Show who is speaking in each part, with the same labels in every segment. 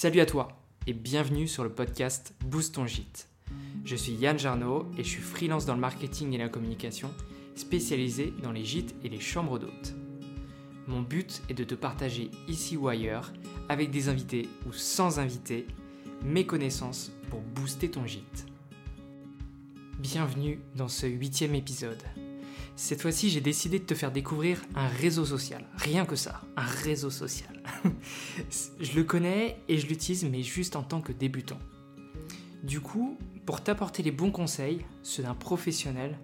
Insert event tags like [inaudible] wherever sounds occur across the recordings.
Speaker 1: Salut à toi et bienvenue sur le podcast Boost ton gîte. Je suis Yann Jarno et je suis freelance dans le marketing et la communication, spécialisé dans les gîtes et les chambres d'hôtes. Mon but est de te partager ici ou ailleurs, avec des invités ou sans invités, mes connaissances pour booster ton gîte. Bienvenue dans ce huitième épisode. Cette fois-ci, j'ai décidé de te faire découvrir un réseau social. Rien que ça, un réseau social. [laughs] je le connais et je l'utilise, mais juste en tant que débutant. Du coup, pour t'apporter les bons conseils, ceux d'un professionnel,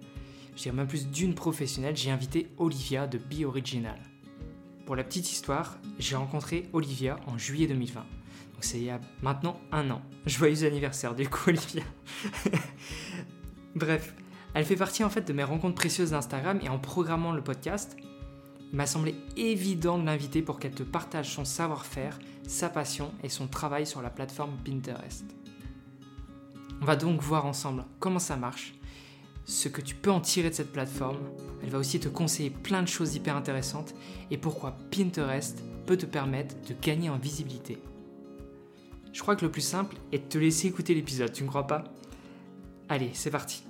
Speaker 1: je dirais même plus d'une professionnelle, j'ai invité Olivia de Be Original. Pour la petite histoire, j'ai rencontré Olivia en juillet 2020. Donc c'est il y a maintenant un an. [laughs] Joyeux anniversaire du coup Olivia. [laughs] Bref, elle fait partie en fait de mes rencontres précieuses d'Instagram et en programmant le podcast, il m'a semblé évident de l'inviter pour qu'elle te partage son savoir-faire, sa passion et son travail sur la plateforme Pinterest. On va donc voir ensemble comment ça marche, ce que tu peux en tirer de cette plateforme. Elle va aussi te conseiller plein de choses hyper intéressantes et pourquoi Pinterest peut te permettre de gagner en visibilité. Je crois que le plus simple est de te laisser écouter l'épisode, tu ne crois pas? Allez, c'est parti.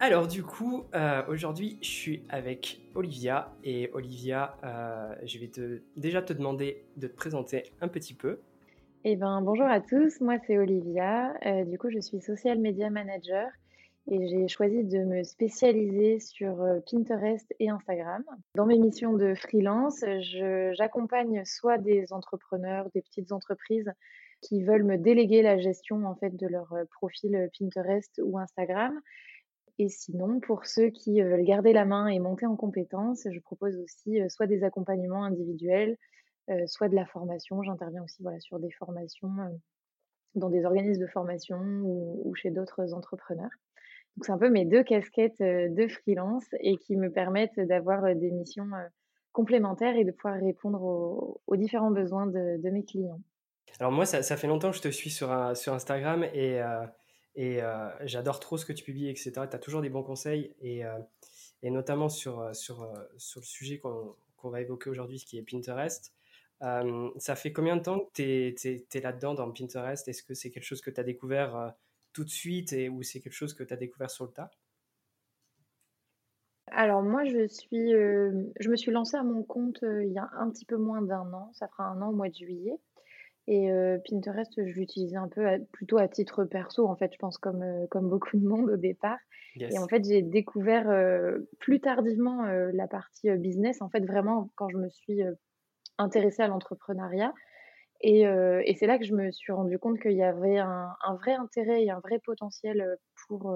Speaker 1: Alors du coup, euh, aujourd'hui, je suis avec Olivia et Olivia, euh, je vais déjà te demander de te présenter un petit peu.
Speaker 2: Eh ben, bonjour à tous, moi c'est Olivia, euh, du coup je suis social media manager et j'ai choisi de me spécialiser sur Pinterest et Instagram. Dans mes missions de freelance, j'accompagne soit des entrepreneurs, des petites entreprises qui veulent me déléguer la gestion en fait de leur profil Pinterest ou Instagram et sinon, pour ceux qui veulent garder la main et monter en compétences, je propose aussi soit des accompagnements individuels, soit de la formation. J'interviens aussi voilà, sur des formations dans des organismes de formation ou, chez d'autres entrepreneurs. Donc c'est un peu mes deux casquettes de freelance et qui me permettent d'avoir des missions complémentaires et de pouvoir répondre aux, différents besoins de, mes clients.
Speaker 1: Alors moi, ça, fait longtemps que je te suis sur Instagram et et euh, j'adore trop ce que tu publies, etc. Tu as toujours des bons conseils, et, euh, notamment sur, euh, sur, sur le sujet qu'on va évoquer aujourd'hui, ce qui est Pinterest. ça fait combien de temps que tu es, là-dedans dans Pinterest? Est-ce que c'est quelque chose que tu as découvert tout de suite ou c'est quelque chose que tu as découvert sur le tas?
Speaker 2: Alors moi, je suis, je me suis lancée à mon compte il y a un petit peu moins d'un an. Ça fera un an au mois de juillet. Et Pinterest, je l'utilisais un peu plutôt à titre perso, en fait, je pense comme, comme beaucoup de monde au départ. Et en fait, j'ai découvert plus tardivement la partie business, en fait, vraiment quand je me suis intéressée à l'entrepreneuriat. Et, et c'est là que je me suis rendu compte qu'il y avait un, un, vrai intérêt et un vrai potentiel pour,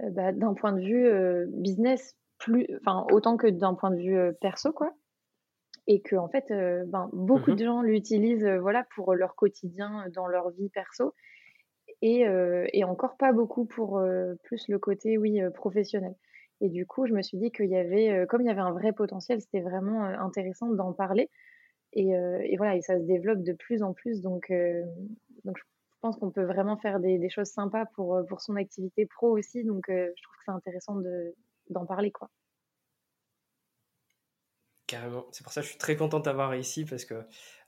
Speaker 2: bah, d'un point de vue business, plus, autant que d'un point de vue perso, quoi et que en fait, euh, ben, beaucoup mmh de gens l'utilisent euh, voilà, pour leur quotidien euh, dans leur vie perso et, et encore pas beaucoup pour plus le côté oui, professionnel. Et du coup, je me suis dit qu'il y avait, comme il y avait un vrai potentiel, c'était vraiment intéressant d'en parler. Et, et, voilà, et ça se développe de plus en plus. Donc, donc je pense qu'on peut vraiment faire des, des, choses sympas pour, pour son activité pro aussi. Donc, je trouve que c'est intéressant d'en parler. quoi.
Speaker 1: Carrément. C'est pour ça que je suis très content d'avoir ici parce que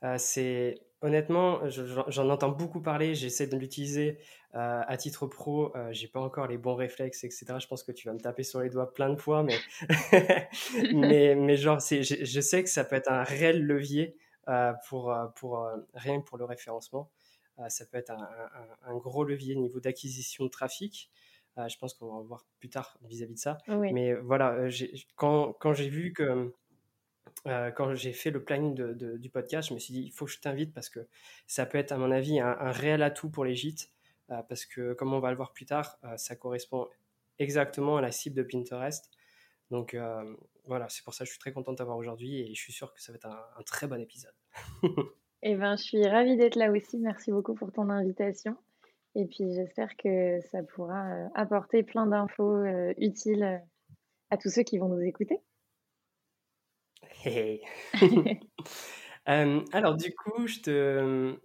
Speaker 1: euh, c'est honnêtement, j'en entends beaucoup parler. J'essaie de l'utiliser euh, à titre pro. Euh, j'ai pas encore les bons réflexes, etc. Je pense que tu vas me taper sur les doigts plein de fois, mais [laughs] [laughs] mais, mais genre, je, je, sais que ça peut être un réel levier pour pour rien que pour le référencement. ça peut être un, un, gros levier au niveau d'acquisition de trafic. je pense qu'on va voir plus tard vis-à-vis de ça. Mais voilà, quand, quand j'ai vu que euh, quand j'ai fait le planning du podcast, je me suis dit, il faut que je t'invite parce que ça peut être, à mon avis, un, réel atout pour les gîtes. Euh, parce que, comme on va le voir plus tard, euh, ça correspond exactement à la cible de Pinterest. Donc voilà, c'est pour ça que je suis très content de t'avoir aujourd'hui et je suis sûr que ça va être un, très bon épisode. [laughs]
Speaker 2: eh ben, je suis ravie d'être là aussi. Merci beaucoup pour ton invitation. Et puis, j'espère que ça pourra apporter plein d'infos utiles à tous ceux qui vont nous écouter. [laughs] [laughs]
Speaker 1: Euh, alors du coup, je te...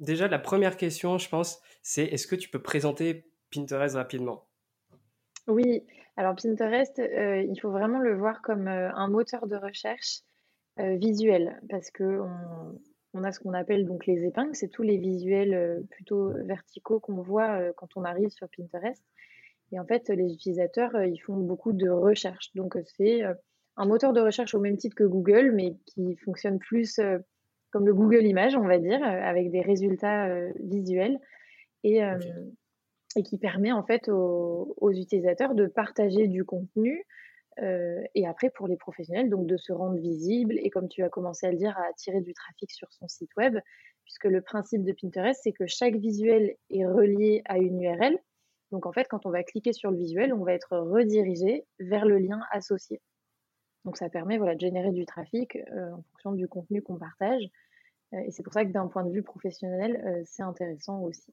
Speaker 1: déjà la première question, je pense, c'est est-ce que tu peux présenter Pinterest rapidement?
Speaker 2: Oui, alors Pinterest, euh, il faut vraiment le voir comme euh, un moteur de recherche visuel parce que on a ce qu'on appelle donc les épingles, c'est tous les visuels plutôt verticaux qu'on voit quand on arrive sur Pinterest. Et en fait, les utilisateurs, ils font beaucoup de recherches. Donc, c'est un moteur de recherche au même titre que Google, mais qui fonctionne plus comme le Google Images, on va dire, avec des résultats visuels. Et, et qui permet en fait aux, utilisateurs de partager du contenu euh, et après pour les professionnels donc de se rendre visible et comme tu as commencé à le dire à attirer du trafic sur son site web puisque le principe de Pinterest c'est que chaque visuel est relié à une URL donc en fait quand on va cliquer sur le visuel on va être redirigé vers le lien associé donc ça permet voilà de générer du trafic euh, en fonction du contenu qu'on partage euh, et c'est pour ça que d'un point de vue professionnel c'est intéressant aussi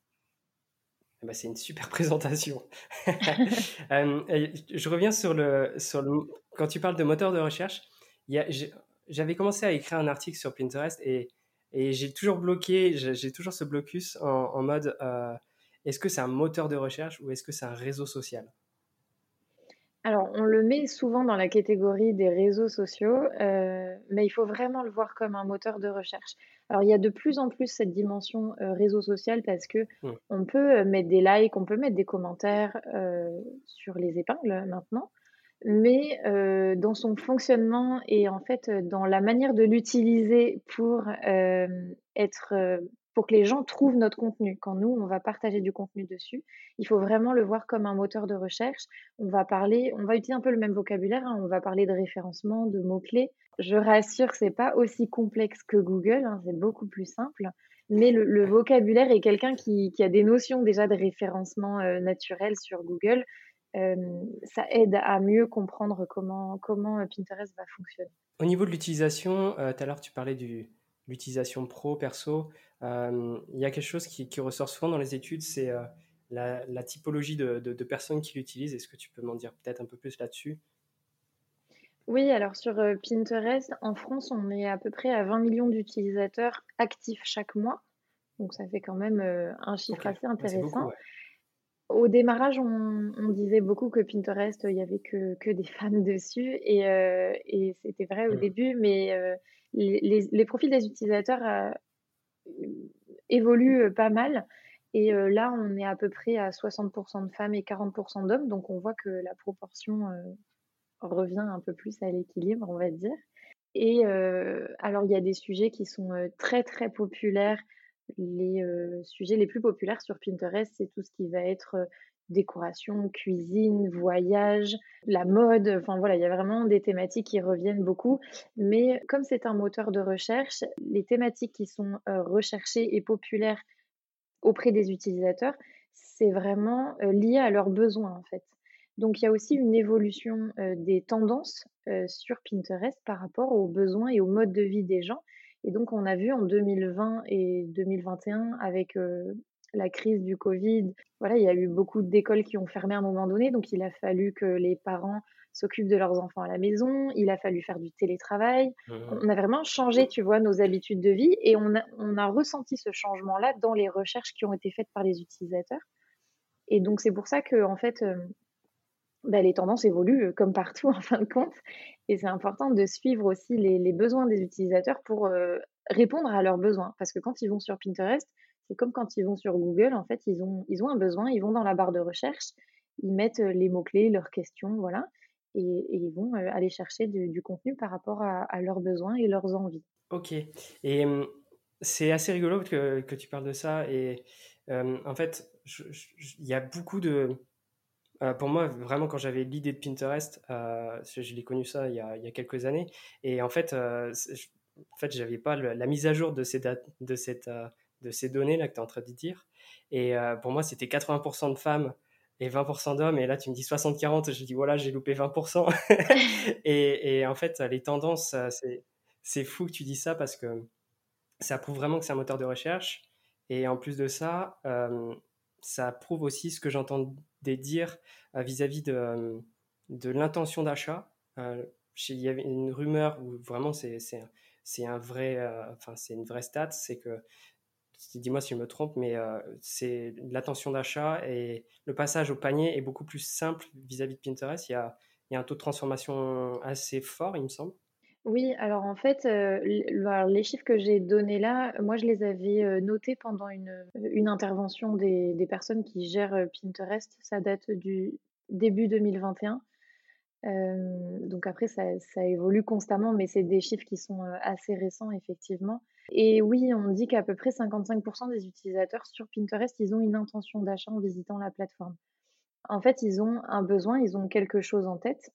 Speaker 1: ben, c'est une super [laughs] présentation. [laughs] Euh, je reviens sur le, sur le. Quand tu parles de moteur de recherche, j'avais commencé à écrire un article sur Pinterest et, et j'ai toujours bloqué, j'ai toujours ce blocus en, mode euh, est-ce que c'est un moteur de recherche ou est-ce que c'est un réseau social?
Speaker 2: Alors, on le met souvent dans la catégorie des réseaux sociaux, euh, mais il faut vraiment le voir comme un moteur de recherche. Alors, il y a de plus en plus cette dimension euh, réseau social parce que mmh. on peut euh, mettre des likes, on peut mettre des commentaires sur les épingles maintenant, mais dans son fonctionnement et en fait dans la manière de l'utiliser pour être pour que les gens trouvent notre contenu. Quand nous, on va partager du contenu dessus, il faut vraiment le voir comme un moteur de recherche. On va parler, on va utiliser un peu le même vocabulaire, hein. on va parler de référencement, de mots-clés. Je rassure c'est pas aussi complexe que Google, hein, c'est beaucoup plus simple. Mais le, vocabulaire est quelqu'un qui, a des notions déjà de référencement euh, naturel sur Google. Euh, ça aide à mieux comprendre comment, euh, Pinterest va fonctionner.
Speaker 1: Au niveau de l'utilisation, tout à l'heure tu parlais de l'utilisation pro, perso. Euh, il y a quelque chose qui, ressort souvent dans les études, c'est euh, la, typologie de, personnes qui l'utilisent. Est-ce que tu peux m'en dire peut-être un peu plus là-dessus?
Speaker 2: Oui, alors sur euh, Pinterest, en France, on est à peu près à 20 millions d'utilisateurs actifs chaque mois. Donc ça fait quand même un chiffre assez intéressant. Au démarrage, on, disait beaucoup que Pinterest, il n'y avait que, que, des [laughs] femmes dessus. Et, c'était vrai au mmh. début, mais les, les, profils des utilisateurs évolue pas mal. Et là, on est à peu près à 60% de femmes et 40% d'hommes. Donc, on voit que la proportion revient un peu plus à l'équilibre, on va dire. Et alors, il y a des sujets qui sont très, très populaires. Les sujets les plus populaires sur Pinterest, c'est tout ce qui va être décoration, cuisine, voyage, la mode. Enfin voilà, il y a vraiment des thématiques qui reviennent beaucoup. Mais comme c'est un moteur de recherche, les thématiques qui sont recherchées et populaires auprès des utilisateurs, c'est vraiment lié à leurs besoins en fait. Donc il y a aussi une évolution des tendances sur Pinterest par rapport aux besoins et au mode de vie des gens. Et donc on a vu en 2020 et 2021 avec la crise du Covid, voilà, il y a eu beaucoup d'écoles qui ont fermé à un moment donné, donc il a fallu que les parents s'occupent de leurs enfants à la maison, il a fallu faire du télétravail. Mmh. On a vraiment changé, tu vois, nos habitudes de vie et on a, on a ressenti ce changement-là dans les recherches qui ont été faites par les utilisateurs. Et donc c'est pour ça que, en fait, bah, les tendances évoluent euh, comme partout [laughs] en fin de compte. Et c'est important de suivre aussi les, besoins des utilisateurs pour euh, répondre à leurs besoins. Parce que quand ils vont sur Pinterest, c'est comme quand ils vont sur Google, en fait, ils ont, ils ont un besoin, ils vont dans la barre de recherche, ils mettent euh, les mots-clés, leurs questions, voilà, et, ils vont aller chercher du, contenu par rapport à, leurs besoins et leurs envies.
Speaker 1: Ok. Et c'est assez rigolo que, que, tu parles de ça. Et en fait, il y a beaucoup de. Euh, pour moi, vraiment, quand j'avais l'idée de Pinterest, je l'ai connu ça il y, a, il y, a, quelques années. Et en fait, je, en fait, j'avais pas la mise à jour de, ces de cette de ces données-là que tu es en train de dire. Et euh, pour moi, c'était 80% de femmes et 20% d'hommes. Et là, tu me dis 60-40. Je dis, voilà, j'ai loupé 20%. [laughs] [laughs] et, en fait, les tendances, c'est fou que tu dis ça parce que ça prouve vraiment que c'est un moteur de recherche. Et en plus de ça, euh, ça prouve aussi ce que j'entendais dire euh, vis-à-vis de, de l'intention d'achat. il y avait une rumeur où vraiment c'est un vrai, enfin c'est une vraie stat, c'est que dis-moi si je me trompe, mais euh, c'est l'attention d'achat et le passage au panier est beaucoup plus simple vis-à-vis de Pinterest. Il y, a, un taux de transformation assez fort, il me semble.
Speaker 2: Oui, alors en fait, alors les chiffres que j'ai donnés là, moi je les avais, heu, notés pendant une, une intervention des personnes qui gèrent, Pinterest. Ça date du début 2021. Hem, donc après ça ça évolue constamment, mais c'est des chiffres qui sont, assez récents effectivement. Et oui, on dit qu'à peu près 55% des utilisateurs sur Pinterest, ils ont une intention d'achat en visitant la plateforme. En fait, ils ont un besoin, ils ont quelque chose en tête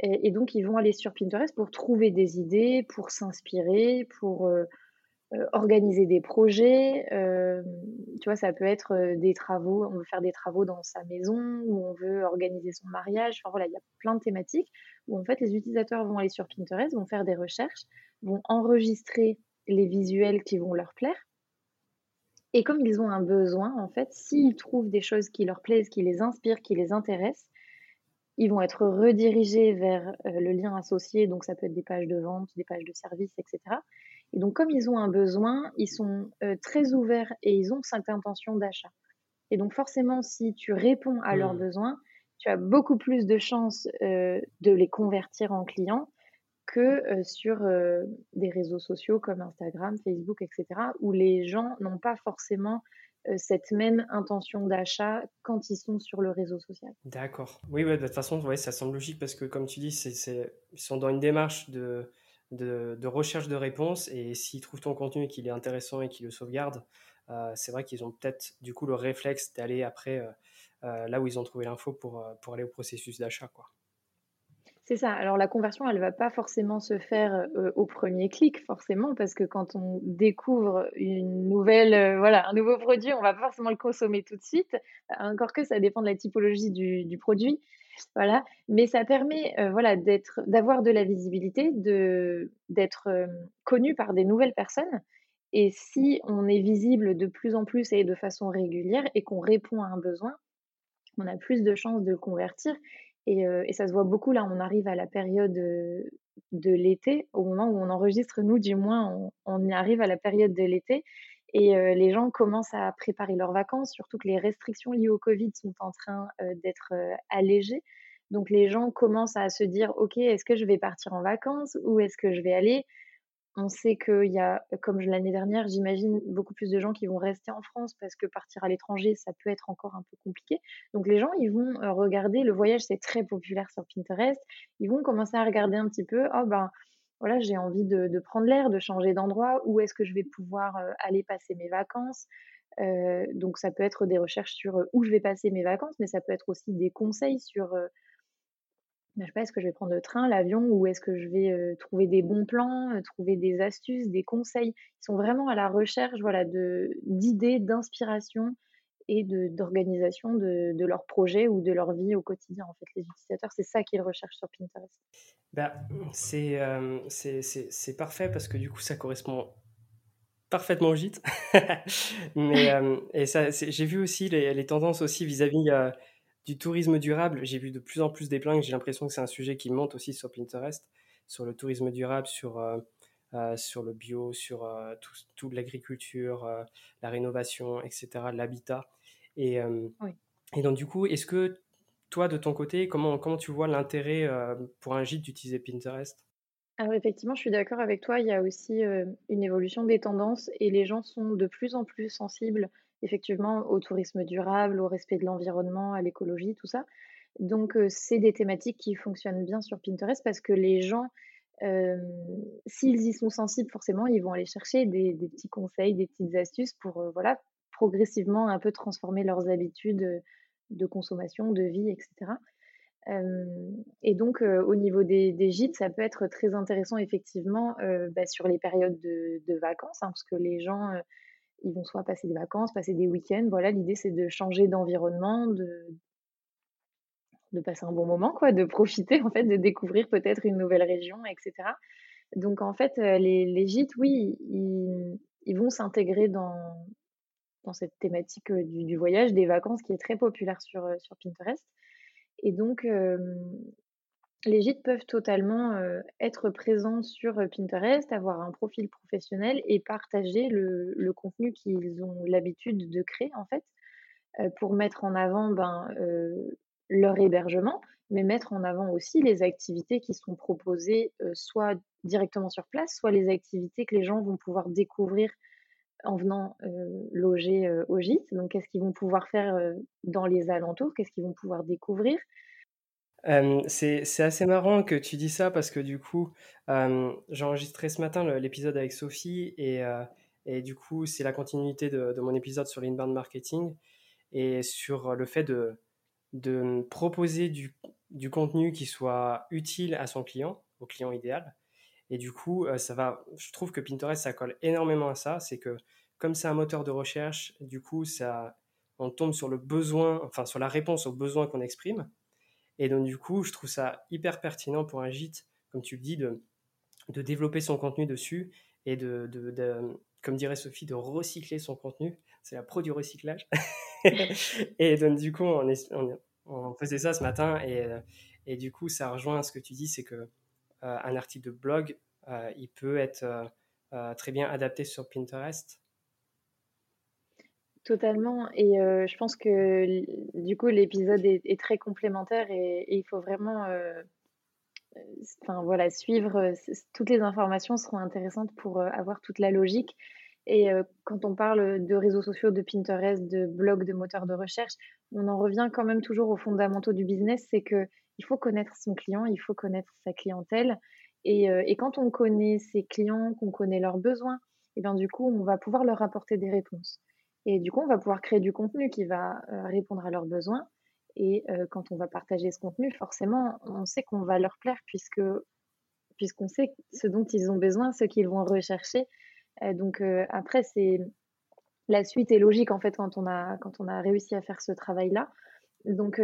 Speaker 2: et donc ils vont aller sur Pinterest pour trouver des idées, pour s'inspirer, pour, heu heu, organiser des projets. Hem, tu vois, ça peut être, des travaux, on veut faire des travaux dans sa maison ou on veut organiser son mariage. Enfin voilà, il y a plein de thématiques où en fait les utilisateurs vont aller sur Pinterest, vont faire des recherches, vont enregistrer les visuels qui vont leur plaire et comme ils ont un besoin, en fait, s'ils trouvent des choses qui leur plaisent, qui les inspirent, qui les intéressent, ils vont être redirigés vers, heu, le lien associé, donc ça peut être des pages de vente, des pages de service et cetera et donc comme ils ont un besoin, ils sont, heu, très ouverts et ils ont cette intention d'achat et donc forcément, si tu réponds à leurs
Speaker 1: Mmh.
Speaker 2: besoins, tu as beaucoup plus de chances, heu, de les convertir en clients que, sur, des réseaux sociaux comme Instagram, Facebook et cetera, où les gens n'ont pas forcément, cette même intention d'achat quand ils sont sur le réseau social.
Speaker 1: D'accord. Oui, ouais, de toute façon, ça semble logique parce que comme tu dis, ils sont dans une démarche de recherche de réponses et s'ils trouvent ton contenu et qu'il est intéressant et qu'ils le sauvegardent, heu, c'est vrai qu'ils ont peut-être, du coup, le réflexe d'aller après, heu, là où ils ont trouvé l'info pour, pour aller au processus d'achat.
Speaker 2: C'est ça. Alors la conversion, elle va pas forcément se faire, heu, au premier clic forcément parce que quand on découvre une nouvelle, heu, voilà, un nouveau produit, on va pas forcément le consommer tout de suite. Encore que ça dépend de la typologie du du produit, voilà. Mais ça permet, heu, voilà, d'être d'avoir de la visibilité, de d'être, connu par des nouvelles personnes et si on est visible de plus en plus et de façon régulière et qu'on répond à un besoin, on a plus de chances de convertir et ça se voit beaucoup là, on arrive à la période, de l'été, au moment où on enregistre, nous du moins, on y arrive à la période de l'été et les gens commencent à préparer leurs vacances, surtout que les restrictions liées au covid sont en train, d'être, allégées. Donc les gens commencent à se dire: «OK, est-ce que je vais partir en vacances? Où est-ce que je vais aller?» On sait qu'il y a, comme l'année dernière, j'imagine, beaucoup plus de gens qui vont rester en France parce que partir à l'étranger, ça peut être encore un peu compliqué. Donc les gens, ils vont, heu, regarder le voyage, c'est très populaire sur Pinterest. Ils vont commencer à regarder un petit peu: «Oh ben, voilà, j'ai envie de de prendre l'air, de changer d'endroit. Où est-ce que je vais pouvoir, heu, aller passer mes vacances?» heu, donc ça peut être des recherches sur, où je vais passer mes vacances, mais ça peut être aussi des conseils sur, bah, je sais pas, est-ce que je vais prendre le train, l'avion ou est-ce que je vais, trouver des bons plans, trouver des astuces, des conseils? Ils sont vraiment à la recherche, voilà, de d'idées, d'inspiration et de d'organisation de de leur projet ou de leur vie au quotidien, en fait, les utilisateurs, c'est ça qu'ils recherchent sur Pinterest.
Speaker 1: Bah, c'est, hem, c'est c'est c'est parfait parce que du coup, ça correspond parfaitement au gîte. [laughs] Mais, [laughs] et ça j'ai vu aussi les les tendances aussi vis-à-vis, heu, du tourisme durable. J'ai vu de plus en plus des J'ai l'impression que c'est un sujet qui monte aussi sur Pinterest, sur le tourisme durable, sur, heu heu, sur le bio, sur, heu, tout l'agriculture, heu, la rénovation et cetera, l'habitat et
Speaker 2: Oui.
Speaker 1: et donc du coup, est-ce que toi, de ton côté, comment comment tu vois l'intérêt, pour un gîte d'utiliser Pinterest?
Speaker 2: Alors effectivement, je suis d'accord avec toi, il y a aussi, une évolution des tendances et les gens sont de plus en plus sensibles, effectivement, au tourisme durable, au respect de l'environnement, à l'écologie, tout ça. Donc c'est des thématiques qui fonctionnent bien sur Pinterest parce que les gens, s'ils y sont sensibles, forcément, ils vont aller chercher des petits conseils, des petites astuces pour, voilà, progressivement un peu transformer leurs habitudes, de consommation, de vie et cetera. Hem et donc au niveau des des gîtes, ça peut être très intéressant effectivement, bah, sur les périodes de vacances, hein, parce que les gens, ils vont soit passer des vacances, passer des week-ends. Voilà, l'idée c'est de changer d'environnement, de de passer un bon moment quoi, de profiter en fait, de découvrir peut-être une nouvelle région et cetera. Donc en fait, heu, les les gîtes, oui, ils vont s'intégrer dans dans cette thématique, heu, du voyage, des vacances qui est très populaire sur, heu, sur Pinterest et donc Les gîtes peuvent totalement, heu, être présents sur, heu, Pinterest, avoir un profil professionnel et partager le contenu qu'ils ont l'habitude de créer, en fait, heu, pour mettre en avant, ben, leur hébergement, mais mettre en avant aussi les activités qui sont proposées soit directement sur place, soit les activités que les gens vont pouvoir découvrir en venant loger au gîte. Donc, qu'est-ce qu'ils vont pouvoir faire dans les alentours? Qu'est-ce qu'ils vont pouvoir découvrir?
Speaker 1: C'est assez marrant que tu dis ça parce que du coup, j'ai enregistré ce matin l'épisode avec Sophie et, du coup, c'est la continuité de, mon épisode sur l'inbound marketing et sur le fait de, proposer du, du, contenu qui soit utile à son client, au client idéal. Et du coup, ça va, je trouve que Pinterest, ça colle énormément à ça. C'est que comme c'est un moteur de recherche, du coup, ça, on tombe sur le besoin, enfin sur la réponse aux besoins qu'on exprime. Et donc, du coup, je trouve ça hyper pertinent pour un gîte, comme tu le dis, de, développer son contenu dessus et de, comme dirait Sophie, de recycler son contenu. C'est la pro du recyclage. [laughs] et donc, du coup, on, faisait ça ce matin et, et, du coup, ça rejoint ce que tu dis, c'est que euh, un article de blog, euh, il peut être euh, très bien adapté sur Pinterest
Speaker 2: Totalement. Et je pense que du coup, l'épisode est, très complémentaire et, il faut vraiment enfin, voilà, suivre. toutes les informations seront intéressantes pour avoir toute la logique. Et quand on parle de réseaux sociaux, de Pinterest, de blogs, de moteurs de recherche, on en revient quand même toujours aux fondamentaux du business, c'est que il faut connaître son client, il faut connaître sa clientèle. Et, et quand on connaît ses clients, qu'on connaît leurs besoins, et bien du coup, on va pouvoir leur apporter des réponses. Et du coup, on va pouvoir créer du contenu qui va euh, répondre à leurs besoins. Et euh, quand on va partager ce contenu, forcément, on sait qu'on va leur plaire puisque puisqu'on sait ce dont ils ont besoin, ce qu'ils vont rechercher. Euh, donc après, c'est la suite est logique en fait quand on a quand on a réussi à faire ce travail-là. Donc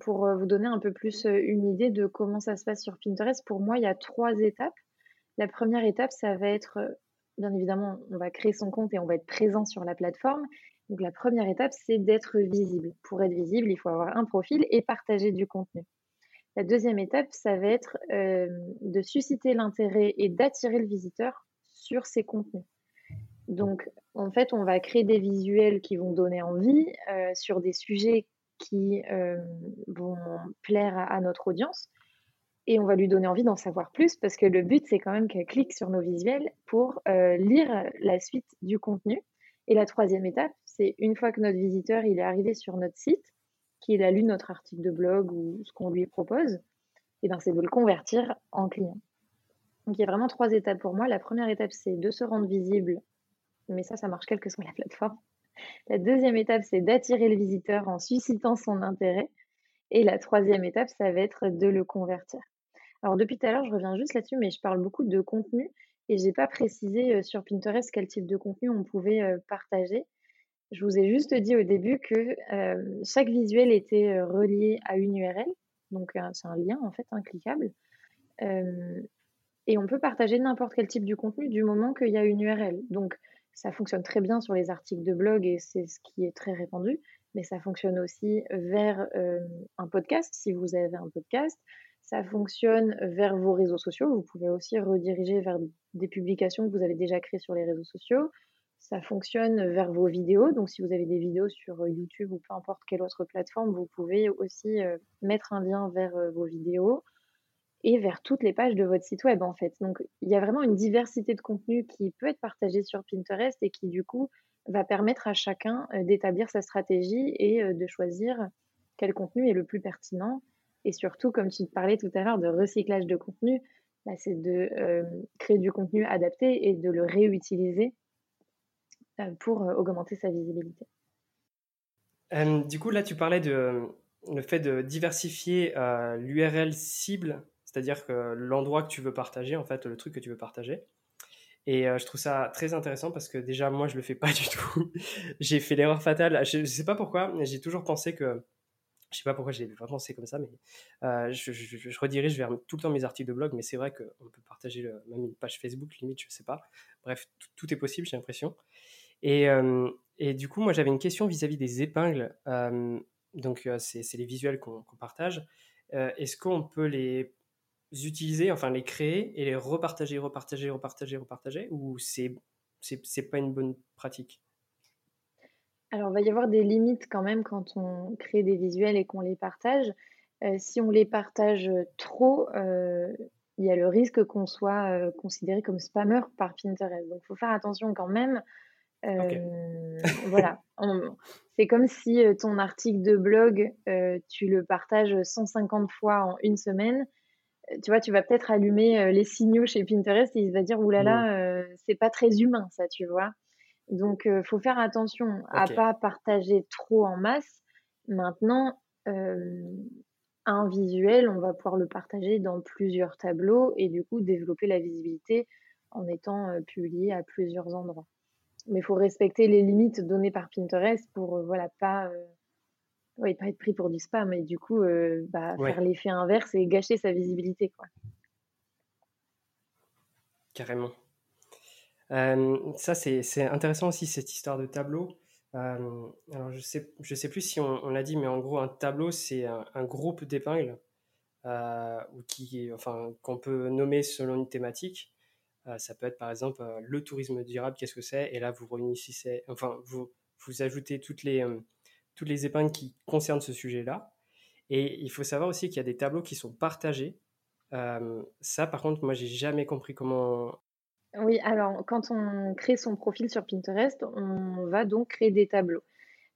Speaker 2: pour vous donner un peu plus une idée de comment ça se passe sur Pinterest, pour moi, il y a trois étapes. La première étape, ça va être bien évidemment, on va créer son compte et on va être présent sur la plateforme. Donc la première étape, c'est d'être visible. Pour être visible, il faut avoir un profil et partager du contenu. La deuxième étape, ça va être euh, de susciter l'intérêt et d'attirer le visiteur sur ces contenus. Donc, en fait, on va créer des visuels qui vont donner envie euh, sur des sujets qui euh, vont plaire à, notre audience et on va lui donner envie d'en savoir plus parce que le but, c'est quand même qu'elle clique sur nos visuels pour euh, lire la suite du contenu. Et la troisième étape, c'est une fois que notre visiteur il est arrivé sur notre site, qu'il a lu notre article de blog ou ce qu'on lui propose, eh ben c'est de le convertir en client. Donc il y a vraiment trois étapes pour moi. La première étape, c'est de se rendre visible, mais ça, ça marche quelle que soit la plateforme. La deuxième étape, c'est d'attirer le visiteur en suscitant son intérêt. Et la troisième étape, ça va être de le convertir. Alors depuis tout à l'heure, je reviens juste là-dessus, mais je parle beaucoup de contenu et j'ai pas précisé sur Pinterest quel type de contenu on pouvait partager. Je vous ai juste dit au début que chaque visuel était relié à une URL, donc c'est un lien en fait, un cliquable. et on peut partager n'importe quel type de contenu du moment qu'il y a une URL. Donc ça fonctionne très bien sur les articles de blog et c'est ce qui est très répandu, mais ça fonctionne aussi vers un podcast si vous avez un podcast. Ça fonctionne vers vos réseaux sociaux. Vous pouvez aussi rediriger vers des publications que vous avez déjà créées sur les réseaux sociaux. Ça fonctionne vers vos vidéos. Donc, si vous avez des vidéos sur euh, YouTube ou peu importe quelle autre plateforme, vous pouvez aussi euh, mettre un lien vers euh, vos vidéos et vers toutes les pages de votre site web, en fait. Donc, il y a vraiment une diversité de contenu qui peut être partagé sur Pinterest et qui, du coup, va permettre à chacun d'établir sa stratégie et de choisir quel contenu est le plus pertinent et surtout, comme tu parlais tout à l'heure de recyclage de contenu, bah, c'est de euh, créer du contenu adapté et de le réutiliser euh, pour euh, augmenter sa visibilité.
Speaker 1: du coup, là, tu parlais de le fait de diversifier l'URL cible, c'est-à-dire que l'endroit que tu veux partager, en fait, le truc que tu veux partager. Et je trouve ça très intéressant parce que déjà, moi, je le fais pas [laughs] du tout. j'ai fait l'erreur fatale. Je ne sais pas pourquoi, mais j'ai toujours pensé que je sais pas pourquoi j'ai vraiment pensé comme ça, mais euh, je, je, redirige vers tout le temps mes articles de blog, mais c'est vrai qu'on peut partager même une page Facebook, limite, je sais pas. Bref, tout, est possible, j'ai l'impression. Et, euh, et, du coup, moi, j'avais une question vis-à-vis des épingles. Euh, donc, c'est les visuels qu'on partage. Est-ce qu'on peut les utiliser, enfin les créer et les repartager, repartager, repartager, repartager, ou c'est c'est pas une bonne pratique?
Speaker 2: Alors, il va y avoir des limites quand même quand on crée des visuels et qu'on les partage. Euh, si on les partage trop, euh, il y a le risque qu'on soit euh, considéré comme spammer par Pinterest. Donc, il faut faire attention quand même. [laughs] voilà. C'est comme si ton article de blog, tu le partages 150 fois en une semaine. Tu vois, tu vas peut-être allumer les signaux chez Pinterest et il va dire, oulala, là là, c'est pas très humain, ça, tu vois. Donc, il faut faire attention à pas partager trop en masse. Maintenant, un visuel, on va pouvoir le partager dans plusieurs tableaux et du coup développer la visibilité en étant publié à plusieurs endroits. Mais il faut respecter les limites données par Pinterest pour voilà pas pas être pris pour du spam et du coup bah, faire l'effet inverse et gâcher sa visibilité quoi.
Speaker 1: Carrément. Ça c'est intéressant aussi cette histoire de tableau. Euh, alors je sais, je sais plus si on, l'a dit, mais en gros un tableau c'est un, groupe d'épingles euh, qui, enfin, qu'on peut nommer selon une thématique. Euh, ça peut être par exemple le tourisme durable, qu'est-ce que c'est? Et là vous réunissez, enfin vous, vous ajoutez toutes les, toutes les épingles qui concernent ce sujet-là. Et il faut savoir aussi qu'il y a des tableaux qui sont partagés. ça par contre moi j'ai jamais compris comment
Speaker 2: oui, alors quand on crée son profil sur Pinterest, on va donc créer des tableaux.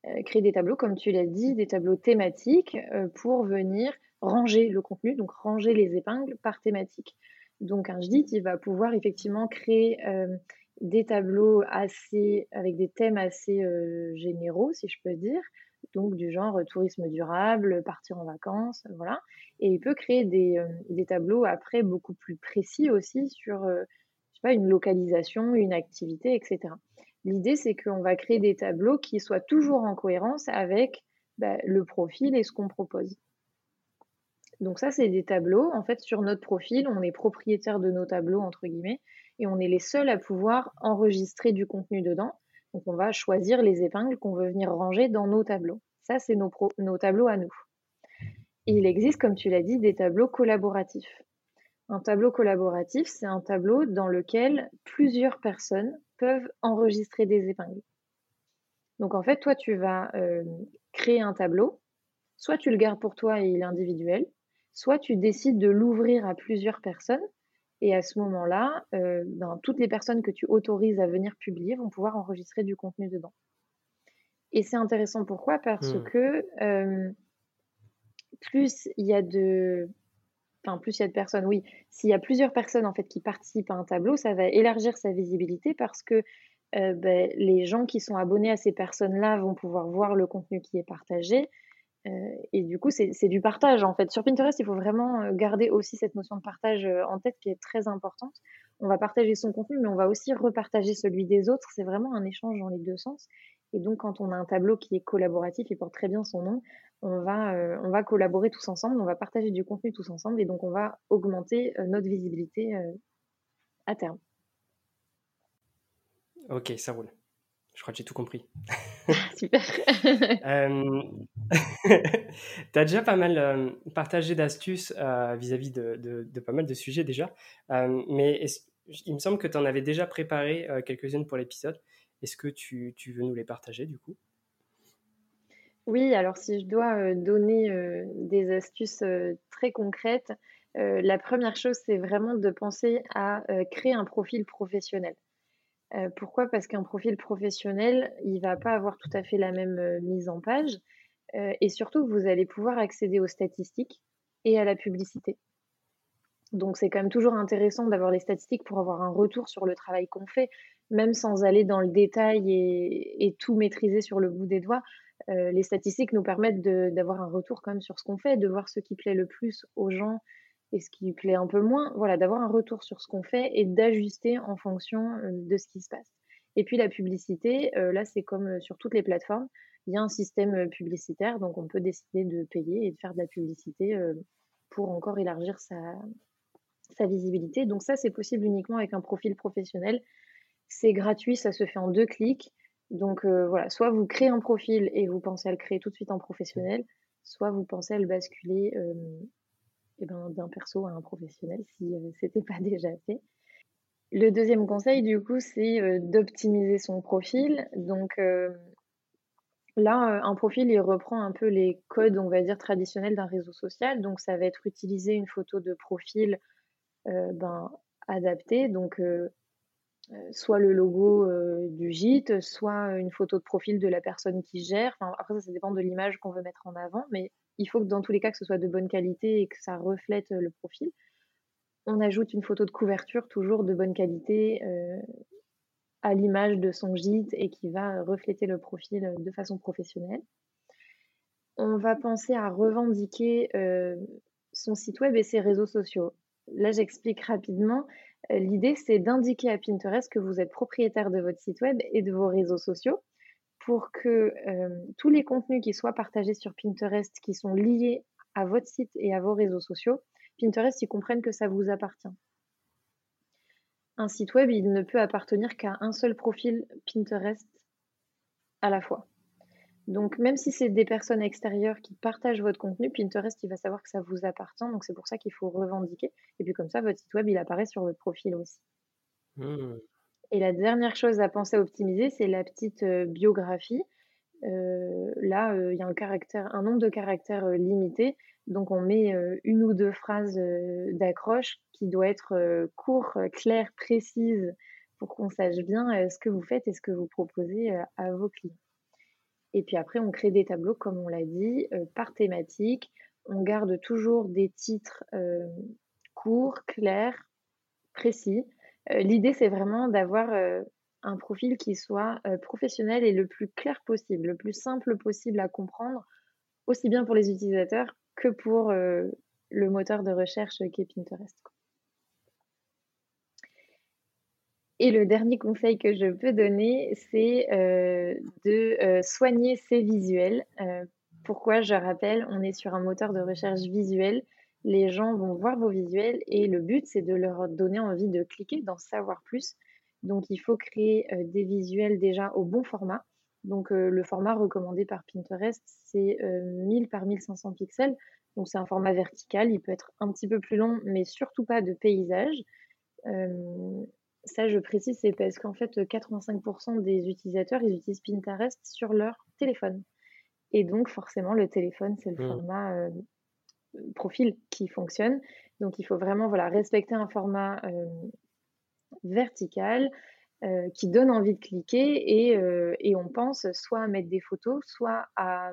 Speaker 2: Euh, créer des tableaux, comme tu l'as dit, des tableaux thématiques euh, pour venir ranger le contenu, donc ranger les épingles par thématique. Donc un JDIT, il va pouvoir effectivement créer euh, des tableaux assez, avec des thèmes assez généraux, si je peux dire, donc du genre tourisme durable, partir en vacances, voilà. Et il peut créer des, des tableaux après beaucoup plus précis aussi sur pas, une localisation, une activité, etc. L'idée, c'est qu'on va créer des tableaux qui soient toujours en cohérence avec bah, le profil et ce qu'on propose. Donc ça, c'est des tableaux. En fait, sur notre profil, on est propriétaire de nos tableaux, entre guillemets, et on est les seuls à pouvoir enregistrer du contenu dedans. Donc on va choisir les épingles qu'on veut venir ranger dans nos tableaux. Ça, c'est nos, nos tableaux à nous. il existe, comme tu l'as dit, des tableaux collaboratifs. Un tableau collaboratif, c'est un tableau dans lequel plusieurs personnes peuvent enregistrer des épingles. Donc en fait, toi, tu vas euh, créer un tableau, soit tu le gardes pour toi et il est individuel, soit tu décides de l'ouvrir à plusieurs personnes. Et à ce moment-là, euh, ben, toutes les personnes que tu autorises à venir publier vont pouvoir enregistrer du contenu dedans. Et c'est intéressant pourquoi? Parce mmh. que euh, plus il y a de enfin plus il y a de personnes, oui, s'il y a plusieurs personnes en fait qui participent à un tableau, ça va élargir sa visibilité parce que euh, ben, les gens qui sont abonnés à ces personnes-là vont pouvoir voir le contenu qui est partagé. Euh, et du coup, c'est du partage en fait. Sur Pinterest, il faut vraiment euh, garder aussi cette notion de partage en tête qui est très importante. On va partager son contenu, mais on va aussi repartager celui des autres. C'est vraiment un échange dans les deux sens. Et donc, quand on a un tableau qui est collaboratif, il porte très bien son nom, on va, euh, on va collaborer tous ensemble, on va partager du contenu tous ensemble et donc on va augmenter euh, notre visibilité euh, à terme.
Speaker 1: Ok, ça roule. Je crois que j'ai tout compris. [laughs]
Speaker 2: Super. [laughs] [laughs]
Speaker 1: tu as déjà pas mal partagé d'astuces vis-à-vis de, de, pas mal de sujets déjà, mais il me semble que tu en avais déjà préparé quelques-unes pour l'épisode. Est-ce que tu, tu veux nous les partager du coup?
Speaker 2: Oui, alors si je dois, euh, donner, euh, des astuces, euh, très concrètes, la première chose, c'est vraiment de penser à, créer un profil professionnel. pourquoi? Parce qu'un profil professionnel, il va pas avoir tout à fait la même, mise en page, et surtout, vous allez pouvoir accéder aux statistiques et à la publicité. Donc c'est quand même toujours intéressant d'avoir les statistiques pour avoir un retour sur le travail qu'on fait, même sans aller dans le détail et tout maîtriser sur le bout des doigts. Euh, les statistiques nous permettent d'avoir un retour quand même sur ce qu'on fait, de voir ce qui plaît le plus aux gens et ce qui plaît un peu moins. Voilà, d'avoir un retour sur ce qu'on fait et d'ajuster en fonction euh, de ce qui se passe. Et puis la publicité, euh, là c'est comme sur toutes les plateformes, il y a un système publicitaire, donc on peut décider de payer et de faire de la publicité pour encore élargir sa, sa visibilité. Donc ça c'est possible uniquement avec un profil professionnel. C'est gratuit, ça se fait en deux clics. Donc euh, voilà, soit vous créez un profil et vous pensez à le créer tout de suite en professionnel, soit vous pensez à le basculer euh, eh ben, d'un perso à un professionnel si euh, [laughs] ce n'était pas déjà fait. Le deuxième conseil, du coup, c'est d'optimiser son profil. Donc, Là, un profil, il reprend un peu les codes, on va dire, traditionnels d'un réseau social. Donc ça va être utiliser une photo de profil, ben, adaptée, donc soit le logo, heu, du gîte, soit une photo de profil de la personne qui gère. Après ça, ça dépend de l'image qu'on veut mettre en avant, mais il faut que dans tous les cas, que ce soit de bonne qualité et que ça reflète, le profil. On ajoute une photo de couverture toujours de bonne qualité, à l'image de son gîte et qui va refléter le profil, de façon professionnelle. On va penser à revendiquer, son site web et ses réseaux sociaux. Là, j'explique rapidement. Heu, l'idée, c'est d'indiquer à Pinterest que vous êtes propriétaire de votre site web et de vos réseaux sociaux pour que, hem, tous les contenus qui soient partagés sur Pinterest, qui sont liés à votre site et à vos réseaux sociaux, Pinterest, ils comprennent que ça vous appartient. Un site web, il ne peut appartenir qu'à un seul profil Pinterest à la fois. Donc même si c'est des personnes extérieures qui partagent votre contenu, Pinterest, il va savoir que ça vous appartient, donc c'est pour ça qu'il faut revendiquer et puis comme ça, votre site web, il apparaît sur votre profil aussi.
Speaker 1: Mmh.
Speaker 2: Et la dernière chose à penser à optimiser, c'est la petite, heu, biographie. Heu, là, heu, il y a un caractère un nombre de caractères, limité, donc on met, 1 ou 2 phrases, d'accroche qui doit être, court, clair, précise pour qu'on sache bien, ce que vous faites et ce que vous proposez, à vos clients. Et puis après, on crée des tableaux, comme on l'a dit, heu, par thématique. On garde toujours des titres, heu, courts, clairs, précis. Heu, l'idée, c'est vraiment d'avoir, un profil qui soit, professionnel et le plus clair possible, le plus simple possible à comprendre, aussi bien pour les utilisateurs que pour, le moteur de recherche qui est Pinterest. Et le dernier conseil que je peux donner, c'est, heu, de, heu, soigner ses visuels. Heu, pourquoi? Je rappelle, on est sur un moteur de recherche visuel. Les gens vont voir vos visuels et le but, c'est de leur donner envie de cliquer, d'en savoir plus. Donc il faut créer, des visuels déjà au bon format. Donc, le format recommandé par Pinterest, c'est, heu, 1000 par 1500 pixels. Donc c'est un format vertical, il peut être un petit peu plus long, mais surtout pas de paysage. Ça, je précise, c'est parce qu'en fait, 85% des utilisateurs, ils utilisent Pinterest sur leur téléphone et donc forcément, le téléphone, c'est le
Speaker 1: Mmh.
Speaker 2: format, heu, profil qui fonctionne. Donc il faut vraiment, voilà, respecter un format, hem, vertical, heu, qui donne envie de cliquer et et on pense soit à mettre des photos, soit à,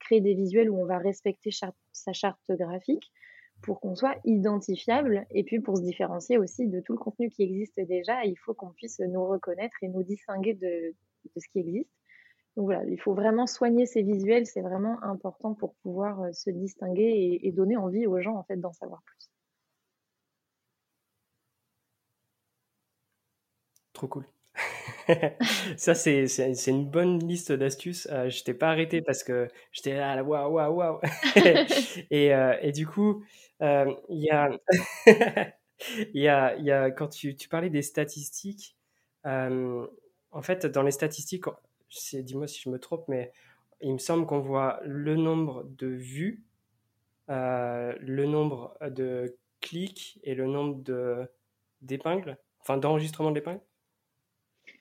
Speaker 2: créer des visuels où on va respecter sa charte graphique pour qu'on soit identifiable et puis pour se différencier aussi de tout le contenu qui existe déjà, il faut qu'on puisse nous reconnaître et nous distinguer de de ce qui existe. Donc voilà, il faut vraiment soigner ces visuels, c'est vraiment important pour pouvoir, heu, se distinguer et et donner envie aux gens, en fait, d'en savoir plus.
Speaker 1: Trop cool. [laughs] Ça, c'est c'est c'est une bonne liste d'astuces. Heu, je t'ai pas arrêté parce que j'étais là: «Waouh, waouh, waouh!» [laughs] et heu et du coup, il y a [laughs] y a y a quand tu tu parlais des statistiques, hem, en fait, dans les statistiques, c'est dis-moi si je me trompe, mais il me semble qu'on voit le nombre de vues, le nombre de clics et le nombre de d'épingles, enfin d'enregistrements d'épingles?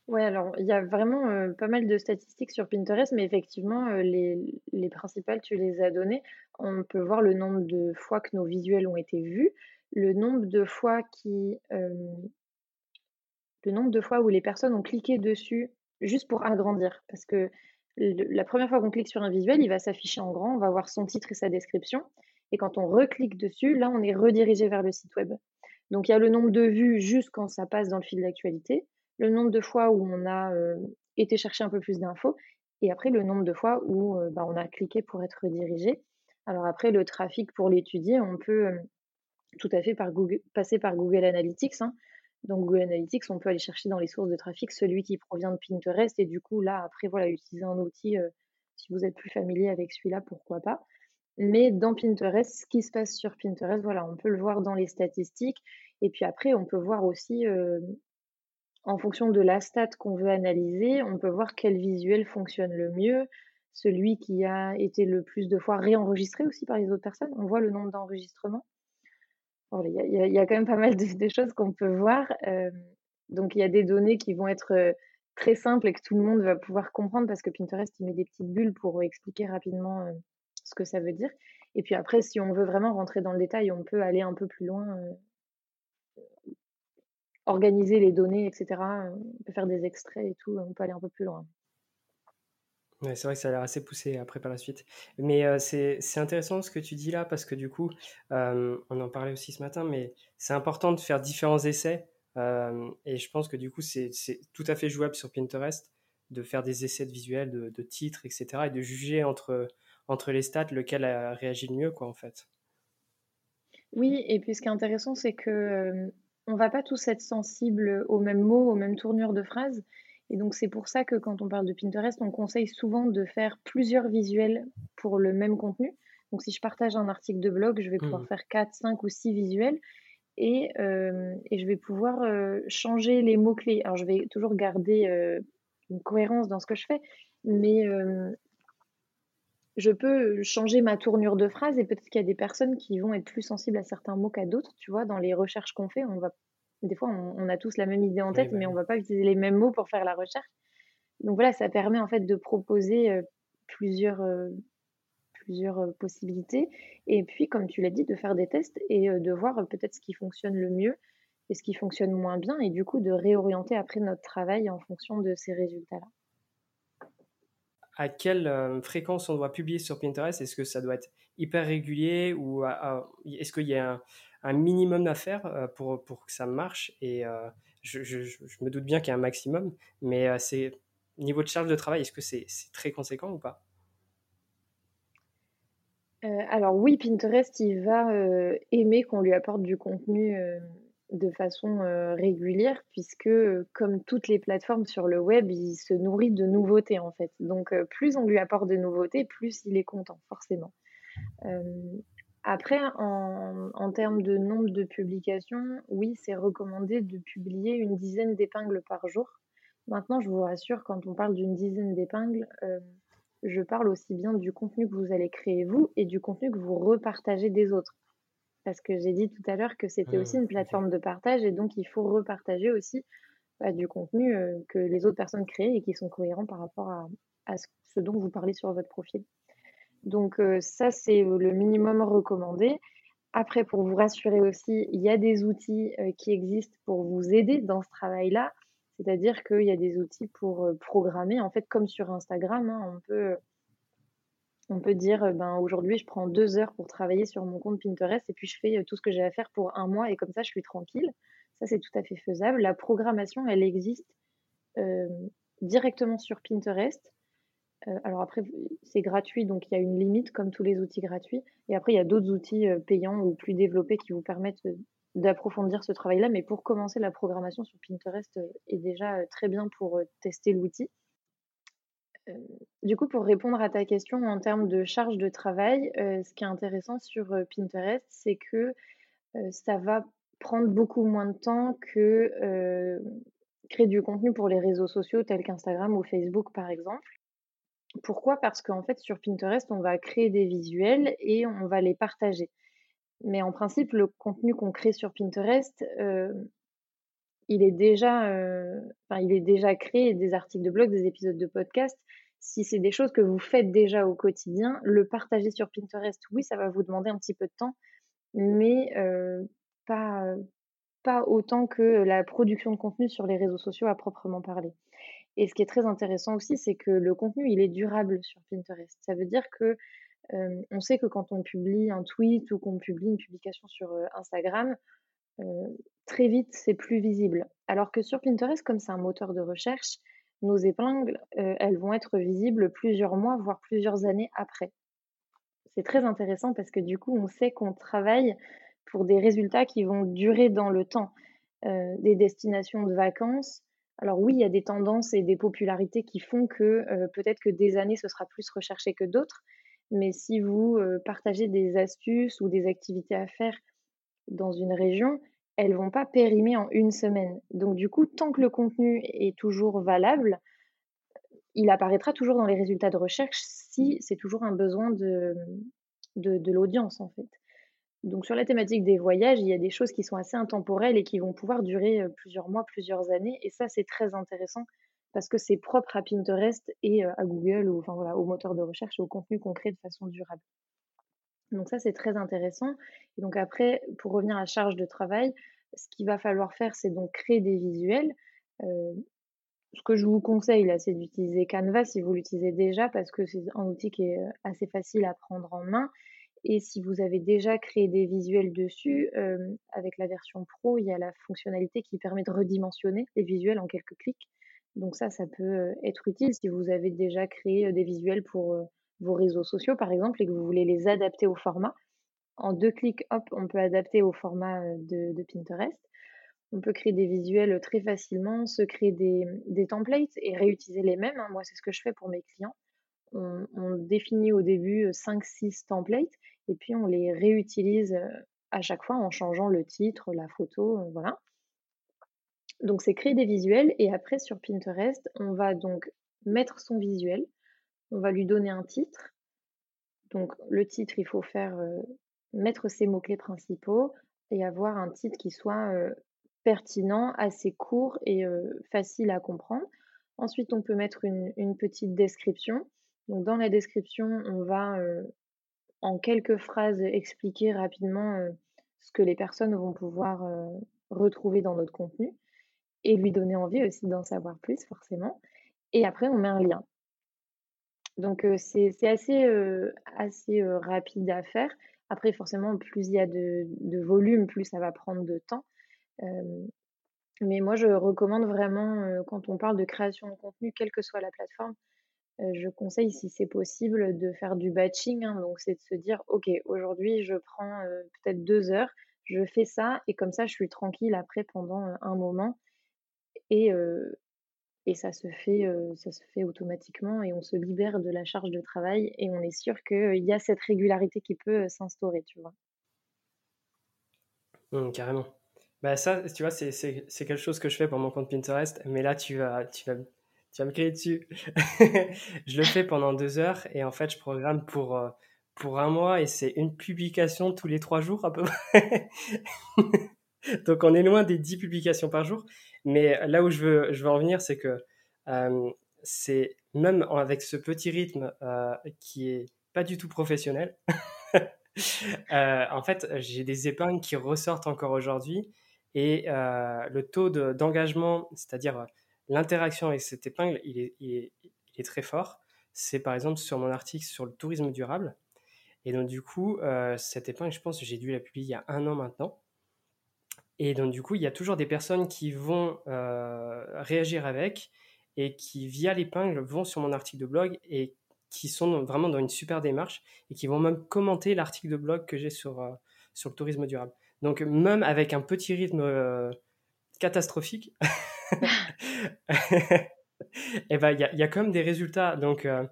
Speaker 2: Ouais, alors il y a vraiment, pas mal de statistiques sur Pinterest, mais effectivement, les les principales, tu les as données. On peut voir le nombre de fois que nos visuels ont été vus, le nombre de fois qui, le nombre de fois où les personnes ont cliqué dessus juste pour agrandir. Parce que la première fois qu'on clique sur un visuel, il va s'afficher en grand, on va voir son titre et sa description et quand on reclique dessus, là, on est redirigé vers le site web. Donc il y a le nombre de vues juste quand ça passe dans le fil d'actualité, le nombre de fois où on a, été chercher un peu plus d'infos et après le nombre de fois où, bah, on a cliqué pour être redirigé. Alors après le trafic pour l'étudier, on peut, tout à fait par Google passer par Google Analytics, hein. Donc Google Analytics, on peut aller chercher dans les sources de trafic celui qui provient de Pinterest et du coup là, après voilà, utiliser un outil, si vous êtes plus familier avec celui-là, pourquoi pas. Mais dans Pinterest, ce qui se passe sur Pinterest, voilà, on peut le voir dans les statistiques et puis après on peut voir aussi, en fonction de la stat qu'on veut analyser, on peut voir quel visuel fonctionne le mieux, celui qui a été le plus de fois réenregistré aussi par les autres personnes. On voit le nombre d'enregistrements. Il y a quand même pas mal de choses qu'on peut voir, hem, donc il y a des données qui vont être, heu, très simple et que tout le monde va pouvoir comprendre parce que Pinterest, met des petites bulles pour expliquer rapidement euh, ce que ça veut dire. Et puis après, si on veut vraiment rentrer dans le détail, on peut aller un peu plus loin, euh, organiser les données, etc. On peut faire des extraits et tout, on peut aller un peu plus loin.
Speaker 1: Ouais, c'est vrai que ça a l'air assez poussé après par la suite. Mais euh, c'est intéressant ce que tu dis là parce que du coup, on en parlait aussi ce matin, mais c'est important de faire différents essais euh, et je pense que du coup, c'est tout à fait jouable sur Pinterest de faire des essais de visuels, de, titres, etc. et de juger entre, entre les stats lequel a réagi le mieux, quoi, en fait.
Speaker 2: Oui, et puis ce qui est intéressant, c'est que euh, on va pas tous être sensibles aux mêmes mots, aux mêmes tournures de phrases. Et donc, c'est pour ça que quand on parle de Pinterest, on conseille souvent de faire plusieurs visuels pour le même contenu. Donc, si je partage un article de blog, je vais pouvoir mmh. faire 4, 5 ou 6 visuels et, euh, et je vais pouvoir euh, changer les mots-clés. Alors, je vais toujours garder euh, une cohérence dans ce que je fais, mais je peux changer ma tournure de phrase et peut-être qu'il y a des personnes qui vont être plus sensibles à certains mots qu'à d'autres. Tu vois, dans les recherches qu'on fait, on va, des fois, on, a tous la même idée en tête, bah mais on va pas utiliser les mêmes mots pour faire la recherche. Donc voilà, ça permet en fait de proposer plusieurs, plusieurs euh, possibilités. Et puis, comme tu l'as dit, de faire des tests et euh, de voir euh, peut-être ce qui fonctionne le mieux et ce qui fonctionne moins bien, et du coup de réorienter après notre travail en fonction de ces résultats-là.
Speaker 1: À quelle fréquence on doit publier sur Pinterest? Est-ce que ça doit être hyper régulier ou est-ce qu'il y a un, minimum à faire pour, pour que ça marche? Et je, me doute bien qu'il y a un maximum, mais c'est niveau de charge de travail, est-ce que c'est très conséquent ou pas?
Speaker 2: Euh, alors oui, Pinterest, il va euh, aimer qu'on lui apporte du contenu euh, de façon régulière, puisque comme toutes les plateformes sur le web, il se nourrit de nouveautés en fait. Donc plus on lui apporte de nouveautés, plus il est content, forcément. après, en, en termes de nombre de publications, oui, c'est recommandé de publier une dizaine d'épingles par jour. Maintenant, je vous rassure, quand on parle d'une dizaine d'épingles, je parle aussi bien du contenu que vous allez créer vous et du contenu que vous repartagez des autres. Parce que j'ai dit tout à l'heure que c'était aussi une plateforme de partage et donc il faut repartager aussi bah, du contenu euh, que les autres personnes créent et qui sont cohérents par rapport à, ce dont vous parlez sur votre profil. Donc euh, ça, c'est le minimum recommandé. Après, pour vous rassurer aussi, il y a des outils euh, qui existent pour vous aider dans ce travail-là. C'est-à-dire qu'il y a des outils pour programmer, en fait, comme sur Instagram, hein, on peut, on peut dire, ben, aujourd'hui, je prends deux heures pour travailler sur mon compte Pinterest et puis je fais tout ce que j'ai à faire pour un mois et comme ça, je suis tranquille. Ça, c'est tout à fait faisable. La programmation, elle existe directement sur Pinterest. alors après, c'est gratuit, donc il y a une limite comme tous les outils gratuits. Et après, il y a d'autres outils payants ou plus développés qui vous permettent d'approfondir ce travail-là. Mais pour commencer, la programmation sur Pinterest euh, est déjà euh, très bien pour euh, tester l'outil. Du coup, pour répondre à ta question en termes de charge de travail, ce qui est intéressant sur Pinterest, c'est que ça va prendre beaucoup moins de temps que créer du contenu pour les réseaux sociaux tels qu'Instagram ou Facebook, par exemple. Pourquoi? Parce qu'en fait, sur Pinterest, on va créer des visuels et on va les partager. Mais en principe, le contenu qu'on crée sur Pinterest, euh, il est déjà, euh, il est déjà créé, des articles de blog, des épisodes de podcast. Si c'est des choses que vous faites déjà au quotidien, le partager sur Pinterest, oui, ça va vous demander un petit peu de temps, mais euh, pas, pas autant que la production de contenu sur les réseaux sociaux à proprement parler. Et ce qui est très intéressant aussi, c'est que le contenu, il est durable sur Pinterest. Ça veut dire que on sait que quand on publie un tweet ou qu'on publie une publication sur Instagram, très vite, c'est plus visible. Alors que sur Pinterest, comme c'est un moteur de recherche, nos épingles, elles vont être visibles plusieurs mois, voire plusieurs années après. C'est très intéressant parce que du coup, on sait qu'on travaille pour des résultats qui vont durer dans le temps. des destinations de vacances. Alors oui, il y a des tendances et des popularités qui font que peut-être que des années, ce sera plus recherché que d'autres, mais si vous partagez des astuces ou des activités à faire dans une région, elles vont pas périmer en une semaine. Donc du coup, tant que le contenu est toujours valable, il apparaîtra toujours dans les résultats de recherche si c'est toujours un besoin de, de, de l'audience en fait. Donc sur la thématique des voyages, il y a des choses qui sont assez intemporelles et qui vont pouvoir durer plusieurs mois, plusieurs années. Et ça, c'est très intéressant parce que c'est propre à Pinterest et à Google ou enfin voilà, au moteur de recherche et au contenu qu'on crée de façon durable. Donc ça, c'est très intéressant. Et donc après, pour revenir à charge de travail, ce qu'il va falloir faire, c'est donc créer des visuels. ce que je vous conseille là, c'est d'utiliser Canva si vous l'utilisez déjà parce que c'est un outil qui est assez facile à prendre en main. Et si vous avez déjà créé des visuels dessus, avec la version pro, il y a la fonctionnalité qui permet de redimensionner les visuels en quelques clics. Donc ça, ça peut être utile si vous avez déjà créé des visuels pour vos réseaux sociaux, par exemple, et que vous voulez les adapter au format. En deux clics, hop, on peut adapter au format de, Pinterest. On peut créer des visuels très facilement, se créer des, templates et réutiliser les mêmes. Hein. Moi, c'est ce que je fais pour mes clients. On, on définit au début 5-6 templates et puis on les réutilise à chaque fois en changeant le titre, la photo, voilà. Donc c'est créer des visuels et après sur Pinterest, on va donc mettre son visuel, on va lui donner un titre. Donc le titre, il faut faire mettre ses mots-clés principaux et avoir un titre qui soit pertinent, assez court et facile à comprendre. Ensuite, on peut mettre une, une, petite description. Donc dans la description, on va en quelques phrases expliquer rapidement ce que les personnes vont pouvoir retrouver dans notre contenu et lui donner envie aussi d'en savoir plus forcément. Et après, on met un lien. Donc c'est assez, rapide à faire. Après, forcément, plus il y a de, de, volume, plus ça va prendre de temps. mais moi, je recommande vraiment, quand on parle de création de contenu, quelle que soit la plateforme, je conseille, si c'est possible, de faire du batching. Hein. donc, c'est de se dire, OK, aujourd'hui, je prends peut-être deux heures, je fais ça, et comme ça, je suis tranquille après pendant un moment. Et, et ça, se fait, ça se fait automatiquement, et on se libère de la charge de travail, et on est sûr qu'il y a cette régularité qui peut s'instaurer, tu vois.
Speaker 1: Mmh, carrément. Bah ça, tu vois, c'est quelque chose que je fais pour mon compte Pinterest, mais là, tu vas, tu vas tu vas me crier dessus. [laughs] je le fais pendant deux heures et en fait, je programme pour, pour un mois et c'est une publication tous les trois jours à peu [laughs] près. Donc, on est loin des dix publications par jour. Mais là où je veux, je en venir, c'est que euh, c'est même avec ce petit rythme euh, qui est pas du tout professionnel. [laughs] en fait, j'ai des épingles qui ressortent encore aujourd'hui et le taux d'engagement, c'est-à-dire l'interaction avec cette épingle, il est, il est, très fort. C'est par exemple sur mon article sur le tourisme durable. Et donc du coup, euh, cette épingle, je pense que j'ai dû la publier il y a un an maintenant. Et donc du coup, il y a toujours des personnes qui vont euh, réagir avec et qui, via l'épingle, vont sur mon article de blog et qui sont vraiment dans une super démarche et qui vont même commenter l'article de blog que j'ai sur, euh, sur le tourisme durable. Donc même avec un petit rythme catastrophique, et [laughs] eh ben, il y a, y quand même des résultats. Donc, euh,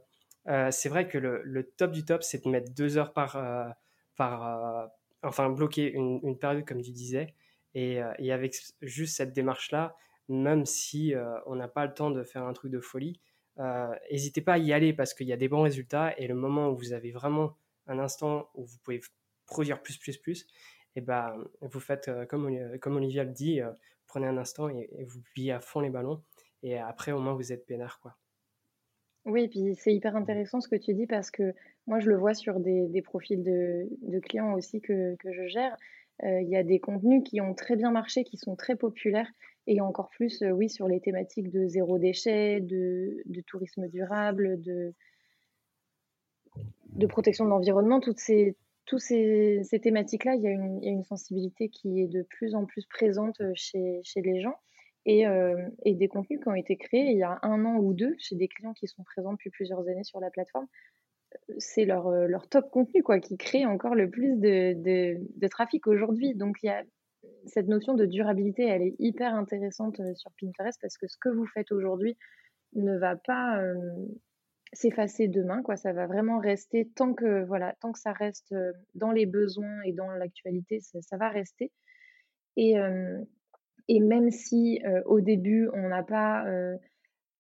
Speaker 1: euh, c'est vrai que le, le, top du top, c'est de mettre deux heures par, euh, par enfin, bloquer une, une, période, comme tu disais. Et, et avec juste cette démarche-là, même si on n'a pas le temps de faire un truc de folie, n'hésitez pas à y aller parce qu'il y a des bons résultats. Et le moment où vous avez vraiment un instant où vous pouvez produire plus, plus, plus, et eh ben, vous faites comme, comme Olivia le dit, prenez un instant et, vous pliez à fond les ballons. Et après, au moins, vous êtes peinard, quoi.
Speaker 2: Oui, puis c'est hyper intéressant ce que tu dis parce que moi, je le vois sur des, des profils de, de, clients aussi que, que je gère. Euh, il y a des contenus qui ont très bien marché, qui sont très populaires, et encore plus, euh, oui, sur les thématiques de zéro déchet, de, tourisme durable, de, protection de l'environnement, toutes ces, thématiques-là, il, y a une sensibilité qui est de plus en plus présente euh, chez, les gens. Euh, et, des contenus qui ont été créés il y a un an ou deux chez des clients qui sont présents depuis plusieurs années sur la plateforme. Euh, c'est leur, top contenu quoi, qui crée encore le plus de, trafic aujourd'hui. Donc il y a cette notion de durabilité, elle est hyper intéressante sur Pinterest parce que ce que vous faites aujourd'hui ne va pas s'effacer demain, quoi. Ça va vraiment rester tant que, voilà, tant que ça reste dans les besoins et dans l'actualité, ça, va rester. Et même si au début, on n'a pas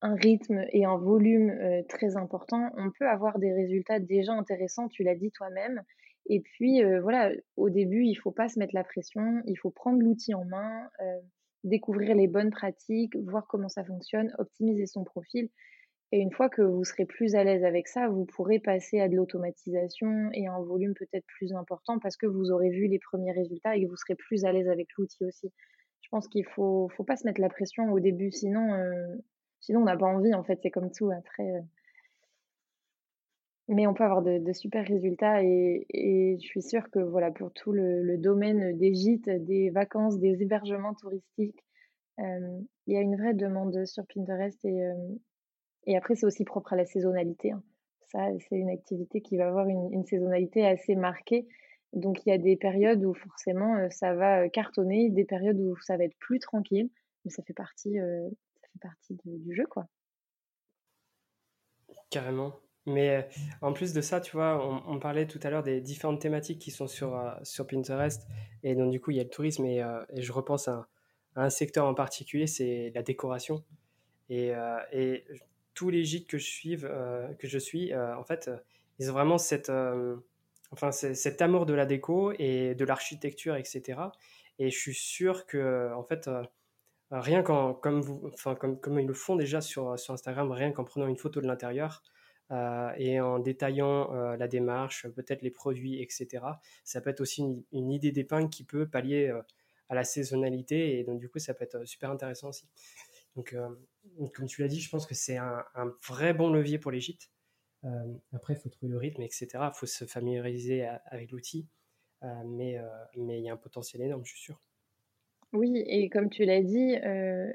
Speaker 2: un rythme et un volume très important, on peut avoir des résultats déjà intéressants, tu l'as dit toi-même. Et puis, voilà, au début, il faut pas se mettre la pression, il faut prendre l'outil en main. découvrir les bonnes pratiques, voir comment ça fonctionne, optimiser son profil. Et une fois que vous serez plus à l'aise avec ça, vous pourrez passer à de l'automatisation et un volume peut-être plus important parce que vous aurez vu les premiers résultats et que vous serez plus à l'aise avec l'outil aussi. Je pense qu'il faut, faut pas se mettre la pression au début, sinon, euh, sinon on n'a pas envie en fait. C'est comme tout après. Euh. Mais on peut avoir de, super résultats et, je suis sûre que voilà pour tout le, domaine des gîtes, des vacances, des hébergements touristiques, euh, il y a une vraie demande sur Pinterest et et après, c'est aussi propre à la saisonnalité. Hein. Ça, c'est une activité qui va avoir une, saisonnalité assez marquée. Donc, il y a des périodes où forcément euh, ça va euh, cartonner, des périodes où ça va être plus tranquille, mais ça fait partie, euh, partie du jeu, quoi.
Speaker 1: Carrément. Mais en plus de ça, tu vois, on, parlait tout à l'heure des différentes thématiques qui sont sur, sur Pinterest. Et donc, du coup, il y a le tourisme et, je repense à, un secteur en particulier, c'est la décoration. Et, et tous les gîtes que je suis, euh, que je suis euh, en fait, euh, ils ont vraiment cette, enfin, cet amour de la déco et de l'architecture, etc. Et je suis sûr que, en fait, rien qu'en, comme, ils le font déjà sur, sur Instagram, rien qu'en prenant une photo de l'intérieur, et en détaillant la démarche, peut-être les produits, etc. Ça peut être aussi une, idée d'épingle qui peut pallier à la saisonnalité et donc du coup ça peut être super intéressant aussi. Donc, euh, comme tu l'as dit, je pense que c'est un, vrai bon levier pour les gîtes. Euh, après, il faut trouver le rythme, etc. Il faut se familiariser avec l'outil. Euh, mais il y a un potentiel énorme, je suis sûr.
Speaker 2: Oui, et comme tu l'as dit,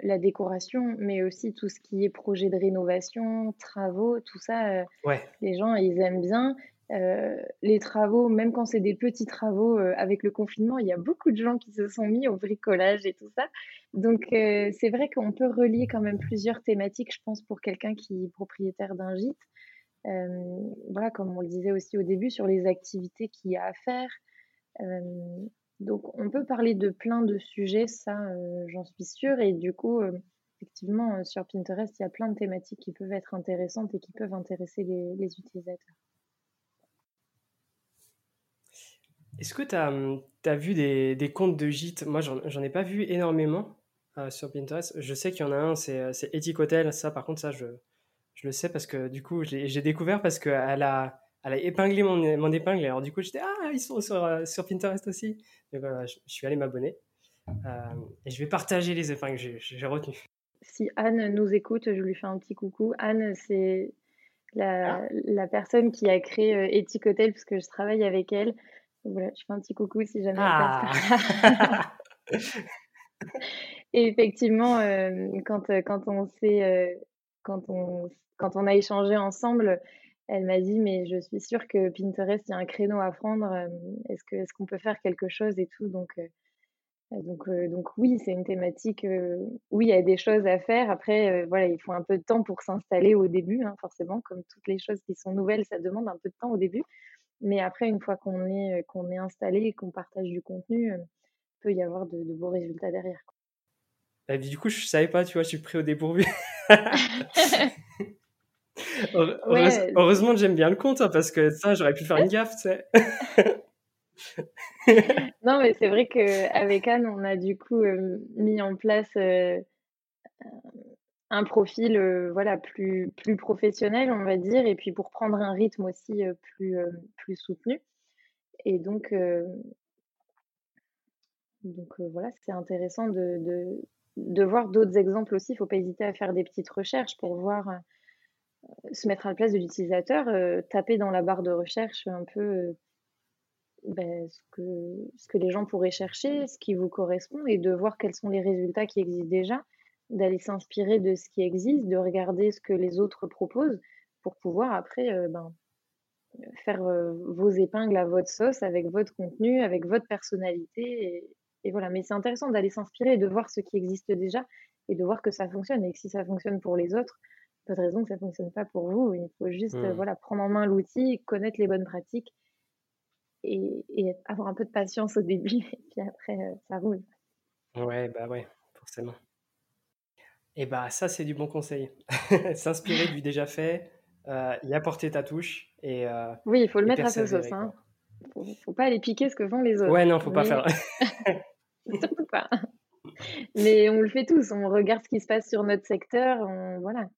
Speaker 2: la décoration, mais aussi tout ce qui est projet de rénovation, travaux, tout ça,
Speaker 1: ouais.
Speaker 2: les gens, ils aiment bien. Euh, les travaux, même quand c'est des petits travaux euh, avec le confinement, il y a beaucoup de gens qui se sont mis au bricolage et tout ça. Donc euh, c'est vrai qu'on peut relier quand même plusieurs thématiques, je pense, pour quelqu'un qui est propriétaire d'un gîte. voilà, comme on le disait aussi au début, sur les activités qu'il y a à faire. Donc on peut parler de plein de sujets, ça j'en suis sûre. Et du coup, effectivement, sur Pinterest, il y a plein de thématiques qui peuvent être intéressantes et qui peuvent intéresser les utilisateurs.
Speaker 1: Est-ce que tu as, hum, vu des, des, comptes de gîtes? Moi, j'en ai pas vu énormément euh, sur Pinterest. Je sais qu'il y en a un, c'est euh, Ethic Hotel. Ça, par contre, ça, je, je le sais parce que du coup, j'ai découvert parce qu'elle a, elle a épinglé mon, mon épingle. Alors, du coup, j'étais Ah, ils sont sur, euh, sur Pinterest aussi. Donc, voilà, je, suis allé m'abonner. et je vais partager les épingles que j'ai retenues.
Speaker 2: Si Anne nous écoute, je lui fais un petit coucou. Anne, c'est la, la, personne qui a créé Ethic Hotel parce que je travaille avec elle. Voilà, je fais un petit coucou si jamais ah. [laughs] Et effectivement, euh, quand, euh, quand, on euh, quand, on, quand on a échangé ensemble, elle m'a dit Mais je suis sûre que Pinterest, il y a un créneau à prendre. Est-ce qu'on est qu'on peut faire quelque chose et tout Donc, donc, donc oui, c'est une thématique où il y a des choses à faire. Après, voilà, il faut un peu de temps pour s'installer au début, hein, forcément. Comme toutes les choses qui sont nouvelles, ça demande un peu de temps au début. Mais après, une fois qu'on est, qu'on est installé et qu'on partage du contenu, il peut y avoir de, beaux résultats derrière.
Speaker 1: Bah, du coup, je savais pas, tu vois, je suis pris au dépourvu. [laughs] [laughs] Heureusement que j'aime bien le compte, hein, parce que ça, j'aurais pu faire une gaffe, tu sais. [laughs]
Speaker 2: non, mais c'est vrai qu'avec Anne, on a du coup mis en place un profil euh, voilà plus plus professionnel on va dire et puis pour prendre un rythme aussi plus plus soutenu. Et donc donc voilà c'est intéressant de, de, de voir d'autres exemples aussi. Il faut pas hésiter à faire des petites recherches pour voir se mettre à la place de l'utilisateur taper dans la barre de recherche un peu ben, ce, que, ce que les gens pourraient chercher ce qui vous correspond et de voir quels sont les résultats qui existent déjà d'aller s'inspirer de ce qui existe, de regarder ce que les autres proposent pour pouvoir après euh, ben, faire euh, vos épingles à votre sauce avec votre contenu, avec votre personnalité. Et, voilà. Mais c'est intéressant d'aller s'inspirer de voir ce qui existe déjà et de voir que ça fonctionne. Et que si ça fonctionne pour les autres, pas de raison que ça ne fonctionne pas pour vous. Il faut juste mmh. voilà, prendre en main l'outil, connaître les bonnes pratiques et, avoir un peu de patience au début. [laughs] Et puis après, euh, ça roule.
Speaker 1: Ouais, bah ouais, forcément. Et bah ça c'est du bon conseil. [laughs] S'inspirer du déjà fait, euh, y apporter ta touche et euh,
Speaker 2: oui il faut le mettre à sa sauce. Hein. Faut, faut pas aller piquer ce que font les autres.
Speaker 1: Ouais non faut pas faire. [laughs]
Speaker 2: Surtout pas. Mais on le fait tous, on regarde ce qui se passe sur notre secteur, voilà.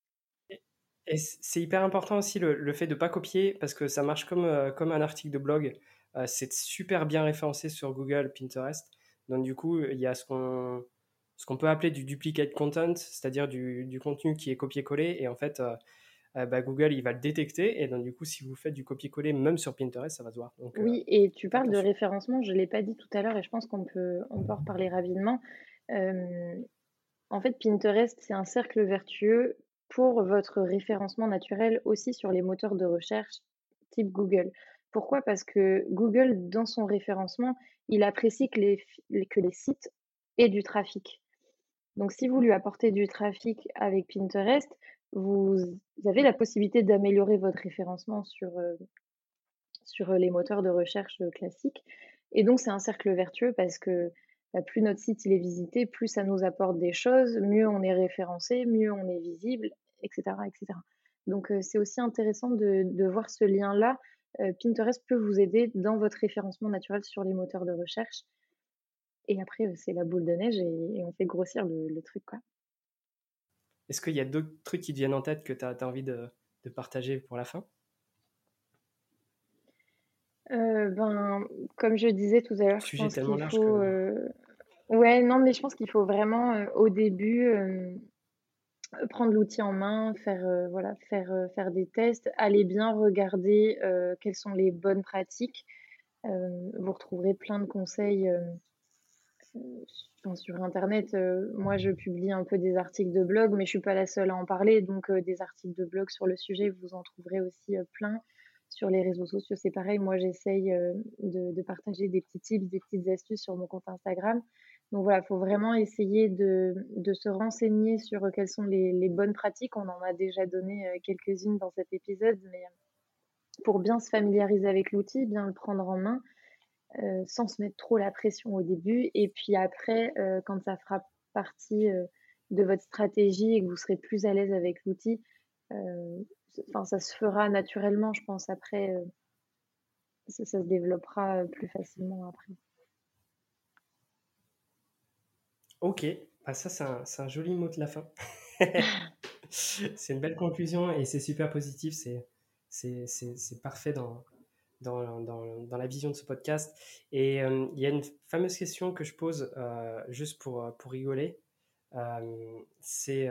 Speaker 1: Et c'est hyper important aussi le, fait de ne pas copier parce que ça marche comme, euh, comme un article de blog. Euh, c'est super bien référencé sur Google, Pinterest. Donc du coup, il y a ce qu'on ce qu'on peut appeler du duplicate content, c'est-à-dire du, du, contenu qui est copié-collé. Et en fait, euh, bah, Google, il va le détecter. Et donc du coup, si vous faites du copier-coller même sur Pinterest, ça va se voir.
Speaker 2: oui, et tu parles de référencement, je ne l'ai pas dit tout à l'heure et je pense qu'on peut, on peut en reparler rapidement. en fait, Pinterest, c'est un cercle vertueux pour votre référencement naturel aussi sur les moteurs de recherche type Google. Pourquoi? Parce que Google, dans son référencement, il apprécie que les, que les sites aient du trafic. Donc si vous lui apportez du trafic avec Pinterest, vous avez la possibilité d'améliorer votre référencement sur, euh, sur les moteurs de recherche classiques. Et donc c'est un cercle vertueux parce que bah, plus notre site il est visité, plus ça nous apporte des choses, mieux on est référencé, mieux on est visible, etc. etc. Donc c'est aussi intéressant de, voir ce lien-là. Pinterest peut vous aider dans votre référencement naturel sur les moteurs de recherche. Et après, c'est la boule de neige et, on fait grossir le, truc. quoi.
Speaker 1: Est-ce qu'il y a d'autres trucs qui te viennent en tête que tu as, envie de, partager pour la fin?
Speaker 2: Ben, comme je disais tout à l'heure, je pense qu'il faut. Ouais, non, mais je pense qu'il faut vraiment au début prendre l'outil en main, faire, euh, voilà, faire, euh, faire des tests, aller bien regarder euh, quelles sont les bonnes pratiques. vous retrouverez plein de conseils sur Internet. moi, je publie un peu des articles de blog, mais je suis pas la seule à en parler. Donc, des articles de blog sur le sujet, vous en trouverez aussi plein. Sur les réseaux sociaux, c'est pareil. Moi, j'essaye de, partager des petits tips, des petites astuces sur mon compte Instagram. Donc voilà, il faut vraiment essayer de, de, se renseigner sur quelles sont les, les, bonnes pratiques. On en a déjà donné euh, quelques-unes dans cet épisode, mais euh, pour bien se familiariser avec l'outil, bien le prendre en main, euh, sans se mettre trop la pression au début. Et puis après, quand ça fera partie de votre stratégie et que vous serez plus à l'aise avec l'outil, ça se fera naturellement, je pense. Après, ça se développera plus facilement après.
Speaker 1: Ok, ah, ça c'est un, joli mot de la fin. [laughs] c'est une belle conclusion et c'est super positif, c'est parfait dans, dans, dans, la vision de ce podcast. Et euh, il y a une fameuse question que je pose euh, juste pour, euh, pour rigoler. c'est,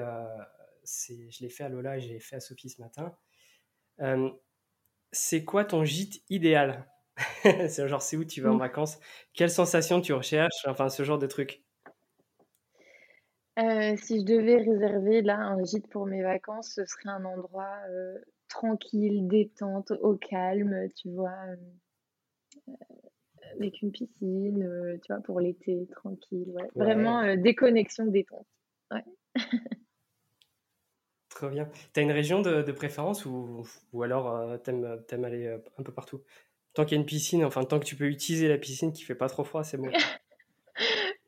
Speaker 1: je l'ai fait à Lola et je l'ai fait à Sophie ce matin. c'est quoi ton gîte idéal? [laughs] C'est genre, c'est où tu vas en vacances? Quelles sensations tu recherches? Enfin, ce genre de trucs.
Speaker 2: Euh, si je devais réserver là un gîte pour mes vacances, ce serait un endroit euh, tranquille, détente, au calme, tu vois, euh, avec une piscine, tu vois, pour l'été, tranquille, ouais. Vraiment déconnexion, détente. Ouais. [laughs]
Speaker 1: Trop bien. T'as une région de, préférence ou, ou alors t'aimes, t'aimes aller un peu partout? Tant qu'il y a une piscine, enfin tant que tu peux utiliser la piscine qui fait pas trop froid, c'est bon. [laughs]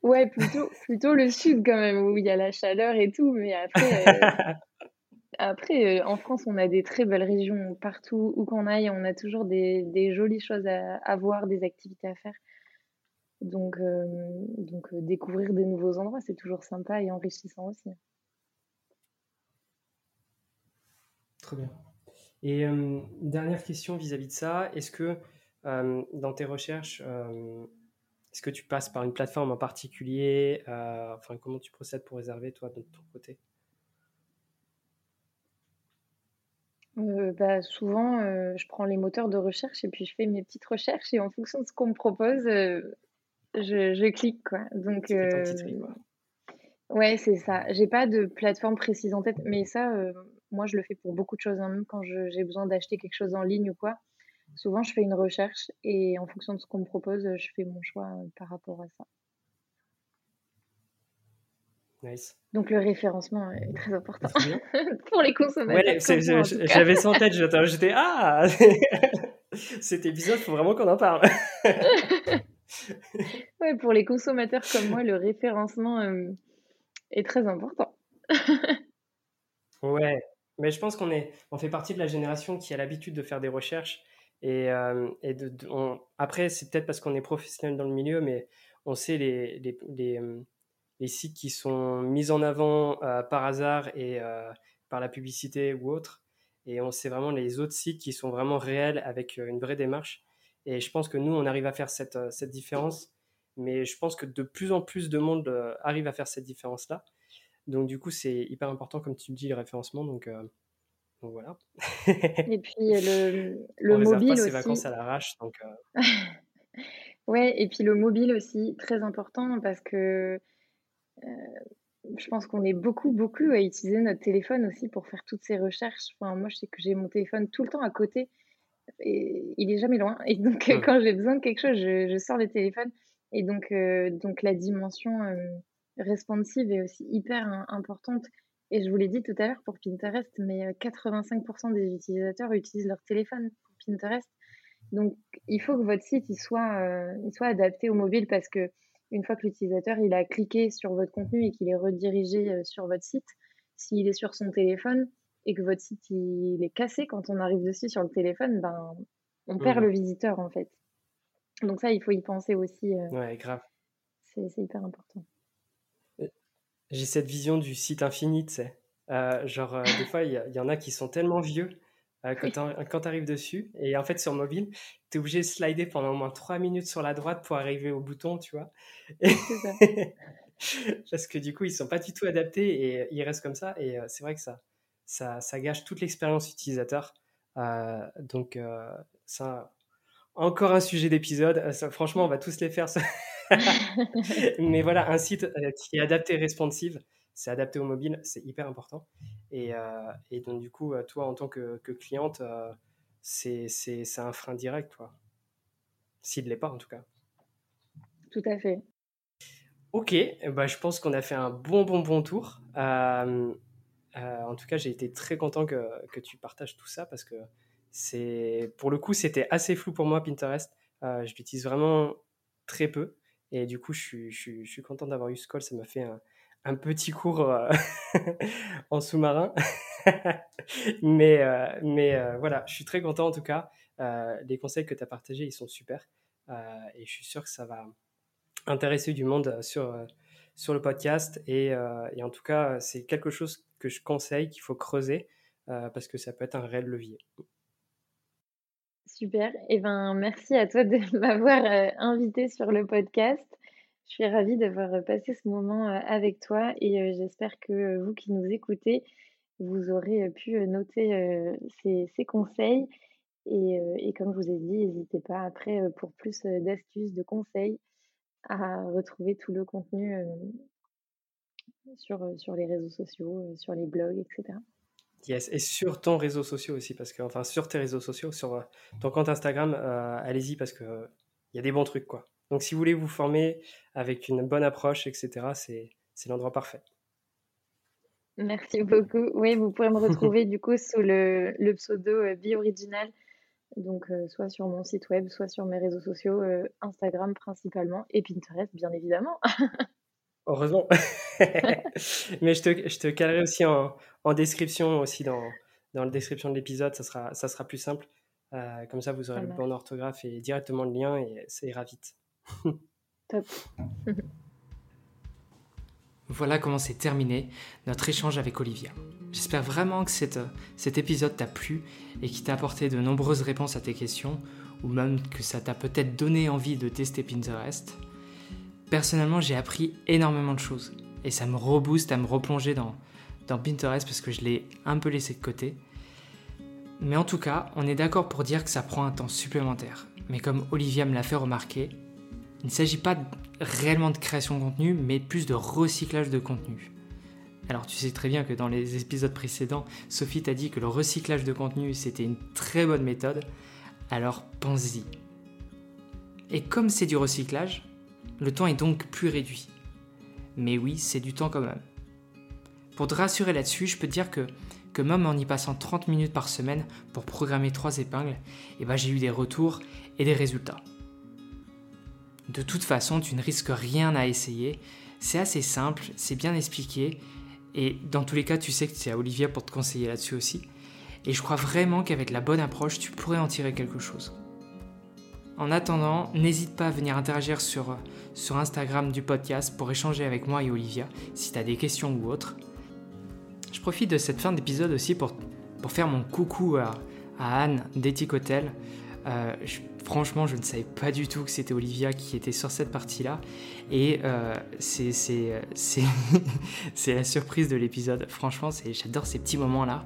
Speaker 2: Ouais, plutôt, plutôt le sud quand même, où il y a la chaleur et tout. Mais après, euh, [laughs] après euh, en France, on a des très belles régions partout où qu'on aille. On a toujours des, des jolies choses à, à, voir, des activités à faire. Donc, euh, donc découvrir des nouveaux endroits, c'est toujours sympa et enrichissant aussi.
Speaker 1: Très bien. Et dernière question vis-à-vis -vis de ça, est-ce que dans tes recherches, est-ce que tu passes par une plateforme en particulier euh, Enfin, comment tu procèdes pour réserver toi de ton côté?
Speaker 2: Euh, bah, souvent, euh, je prends les moteurs de recherche et puis je fais mes petites recherches et en fonction de ce qu'on me propose, je, clique quoi. Donc, ouais, c'est ça. J'ai pas de plateforme précise en tête, mais ça, moi, je le fais pour beaucoup de choses, hein, même quand j'ai besoin d'acheter quelque chose en ligne ou quoi. Souvent, je fais une recherche et en fonction de ce qu'on me propose, je fais mon choix euh, par rapport à ça.
Speaker 1: Nice.
Speaker 2: Donc le référencement est très important [laughs] pour les consommateurs.
Speaker 1: Ouais, j'avais ça en tête, j'étais ah [laughs] cet épisode, il faut vraiment qu'on en parle. [laughs]
Speaker 2: ouais, pour les consommateurs comme moi, le référencement euh, est très important.
Speaker 1: ouais, mais je pense qu'on est, on fait partie de la génération qui a l'habitude de faire des recherches et, euh, après, c'est peut-être parce qu'on est professionnel dans le milieu, mais on sait les, euh, les sites qui sont mis en avant par hasard et par la publicité ou autre. Et on sait vraiment les autres sites qui sont vraiment réels avec une vraie démarche. Et je pense que nous, on arrive à faire cette, différence. Mais je pense que de plus en plus de monde arrive à faire cette différence-là. Donc du coup, c'est hyper important, comme tu le dis, le référencement. Donc, donc voilà.
Speaker 2: Et puis [laughs] le, le on mobile pas ses
Speaker 1: vacances à l'arrache. Donc, euh. [laughs]
Speaker 2: ouais, et puis le mobile aussi, très important parce que euh, je pense qu'on est beaucoup, beaucoup à utiliser notre téléphone aussi pour faire toutes ces recherches. Enfin, moi, je sais que j'ai mon téléphone tout le temps à côté et il est jamais loin. Et donc, mmh. quand j'ai besoin de quelque chose, je, je, sors le téléphone. Et donc, euh, donc la dimension responsive est aussi hyper importante. Et je vous l'ai dit tout à l'heure pour Pinterest, mais 85% des utilisateurs utilisent leur téléphone pour Pinterest. Donc, il faut que votre site il soit, il soit adapté au mobile parce que une fois que l'utilisateur il a cliqué sur votre contenu et qu'il est redirigé sur votre site, s'il est sur son téléphone et que votre site il est cassé quand on arrive dessus sur le téléphone, ben on perd mmh. le visiteur en fait. Donc ça, il faut y penser aussi.
Speaker 1: ouais, grave.
Speaker 2: C'est hyper important
Speaker 1: j'ai cette vision du site infini, tu sais. Euh, genre, euh, des fois, il y, en a qui sont tellement vieux euh, quand tu arrives dessus. Et en fait, sur mobile, tu es obligé de slider pendant au moins 3 minutes sur la droite pour arriver au bouton, tu vois. [laughs] Parce que du coup, ils sont pas du tout adaptés et ils restent comme ça. Et c'est vrai que ça, ça, ça gâche toute l'expérience utilisateur. donc, ça, encore un sujet d'épisode. franchement, on va tous les faire. [laughs] Mais voilà, un site euh, qui est adapté responsive, c'est adapté au mobile, c'est hyper important. Et, euh, et, donc, du coup, euh, toi, en tant que, que cliente, c'est un frein direct, toi. S'il ne l'est pas, en tout cas.
Speaker 2: Tout à fait.
Speaker 1: Ok, bah, je pense qu'on a fait un bon, bon, bon tour. en tout cas, j'ai été très content que, que, tu partages tout ça parce que c'est, pour le coup, c'était assez flou pour moi, Pinterest. je l'utilise vraiment très peu. Et du coup, je suis, je suis, content d'avoir eu ce call. Ça m'a fait un, un, petit cours euh, [laughs] en sous-marin. [laughs] mais euh, mais euh, voilà, je suis très content en tout cas. les conseils que tu as partagés, ils sont super. et je suis sûr que ça va intéresser du monde sur, sur le podcast. Et, et en tout cas, c'est quelque chose que je conseille, qu'il faut creuser, parce que ça peut être un réel levier.
Speaker 2: Super. Et eh ben, merci à toi de [laughs] m'avoir euh, invité sur le podcast. Je suis ravie d'avoir euh, passé ce moment euh, avec toi et j'espère que vous qui nous écoutez, vous aurez pu noter ces, conseils. Et, et, comme je vous ai dit, n'hésitez pas après pour plus d'astuces, de conseils à retrouver tout le contenu sur, sur les réseaux sociaux, sur les blogs, etc.
Speaker 1: Yes, et sur ton réseau social aussi, parce que, enfin, sur tes réseaux sociaux, sur euh, ton compte Instagram, euh, allez-y parce que il y a des bons trucs, quoi. Donc, si vous voulez vous former avec une bonne approche, etc., c'est, l'endroit parfait.
Speaker 2: Merci beaucoup. Oui, vous pourrez me retrouver du coup sous le, le pseudo euh, Original, donc soit sur mon site web, soit sur mes réseaux sociaux, Instagram principalement, et Pinterest, bien évidemment.
Speaker 1: Heureusement. [laughs] Mais je te, je te calerai aussi en, en description, aussi dans, dans la description de l'épisode, ça sera, ça sera plus simple. Euh, comme ça, vous aurez le bon orthographe et directement le lien et ça ira vite.
Speaker 2: Top. [laughs]
Speaker 1: voilà comment s'est terminé notre échange avec Olivia. J'espère vraiment que cette, cet épisode t'a plu et qu'il t'a apporté de nombreuses réponses à tes questions ou même que ça t'a peut-être donné envie de tester Pinterest. Personnellement, j'ai appris énormément de choses et ça me rebooste à me replonger dans, Pinterest parce que je l'ai un peu laissé de côté. Mais en tout cas, on est d'accord pour dire que ça prend un temps supplémentaire. Mais comme Olivia me l'a fait remarquer, il ne s'agit pas réellement de création de contenu, mais plus de recyclage de contenu. Alors tu sais très bien que dans les épisodes précédents, Sophie t'a dit que le recyclage de contenu c'était une très bonne méthode, alors pense-y. Et comme c'est du recyclage, le temps est donc plus réduit. Mais oui, c'est du temps quand même. Pour te rassurer là-dessus, je peux te dire que, même en y passant 30 minutes par semaine pour programmer trois épingles, eh ben, j'ai eu des retours et des résultats. De toute façon, tu ne risques rien à essayer. C'est assez simple, c'est bien expliqué. Et dans tous les cas, tu sais que c'est à Olivia pour te conseiller là-dessus aussi. Et je crois vraiment qu'avec la bonne approche, tu pourrais en tirer quelque chose. En attendant, n'hésite pas à venir interagir sur, Instagram du podcast pour échanger avec moi et Olivia si tu as des questions ou autres. Je profite de cette fin d'épisode aussi pour, faire mon coucou à, Anne d'Ethic. Euh, franchement, je ne savais pas du tout que c'était Olivia qui était sur cette partie-là. Et euh, c'est [laughs] la surprise de l'épisode. Franchement, j'adore ces petits moments-là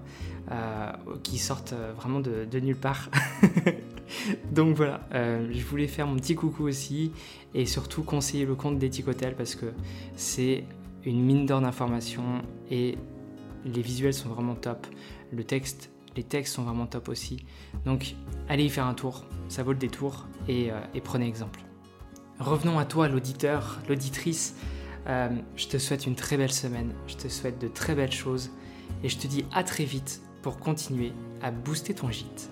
Speaker 1: euh, qui sortent vraiment de, nulle part. [laughs] Donc voilà, je voulais faire mon petit coucou aussi et surtout conseiller le compte d'Ethic parce que c'est une mine d'or d'informations et les visuels sont vraiment top. Le texte les textes sont vraiment top aussi. Donc allez y faire un tour, ça vaut le détour et, euh, prenez exemple. Revenons à toi l'auditeur, l'auditrice. Euh, je te souhaite une très belle semaine, je te souhaite de très belles choses et je te dis à très vite pour continuer à booster ton gîte.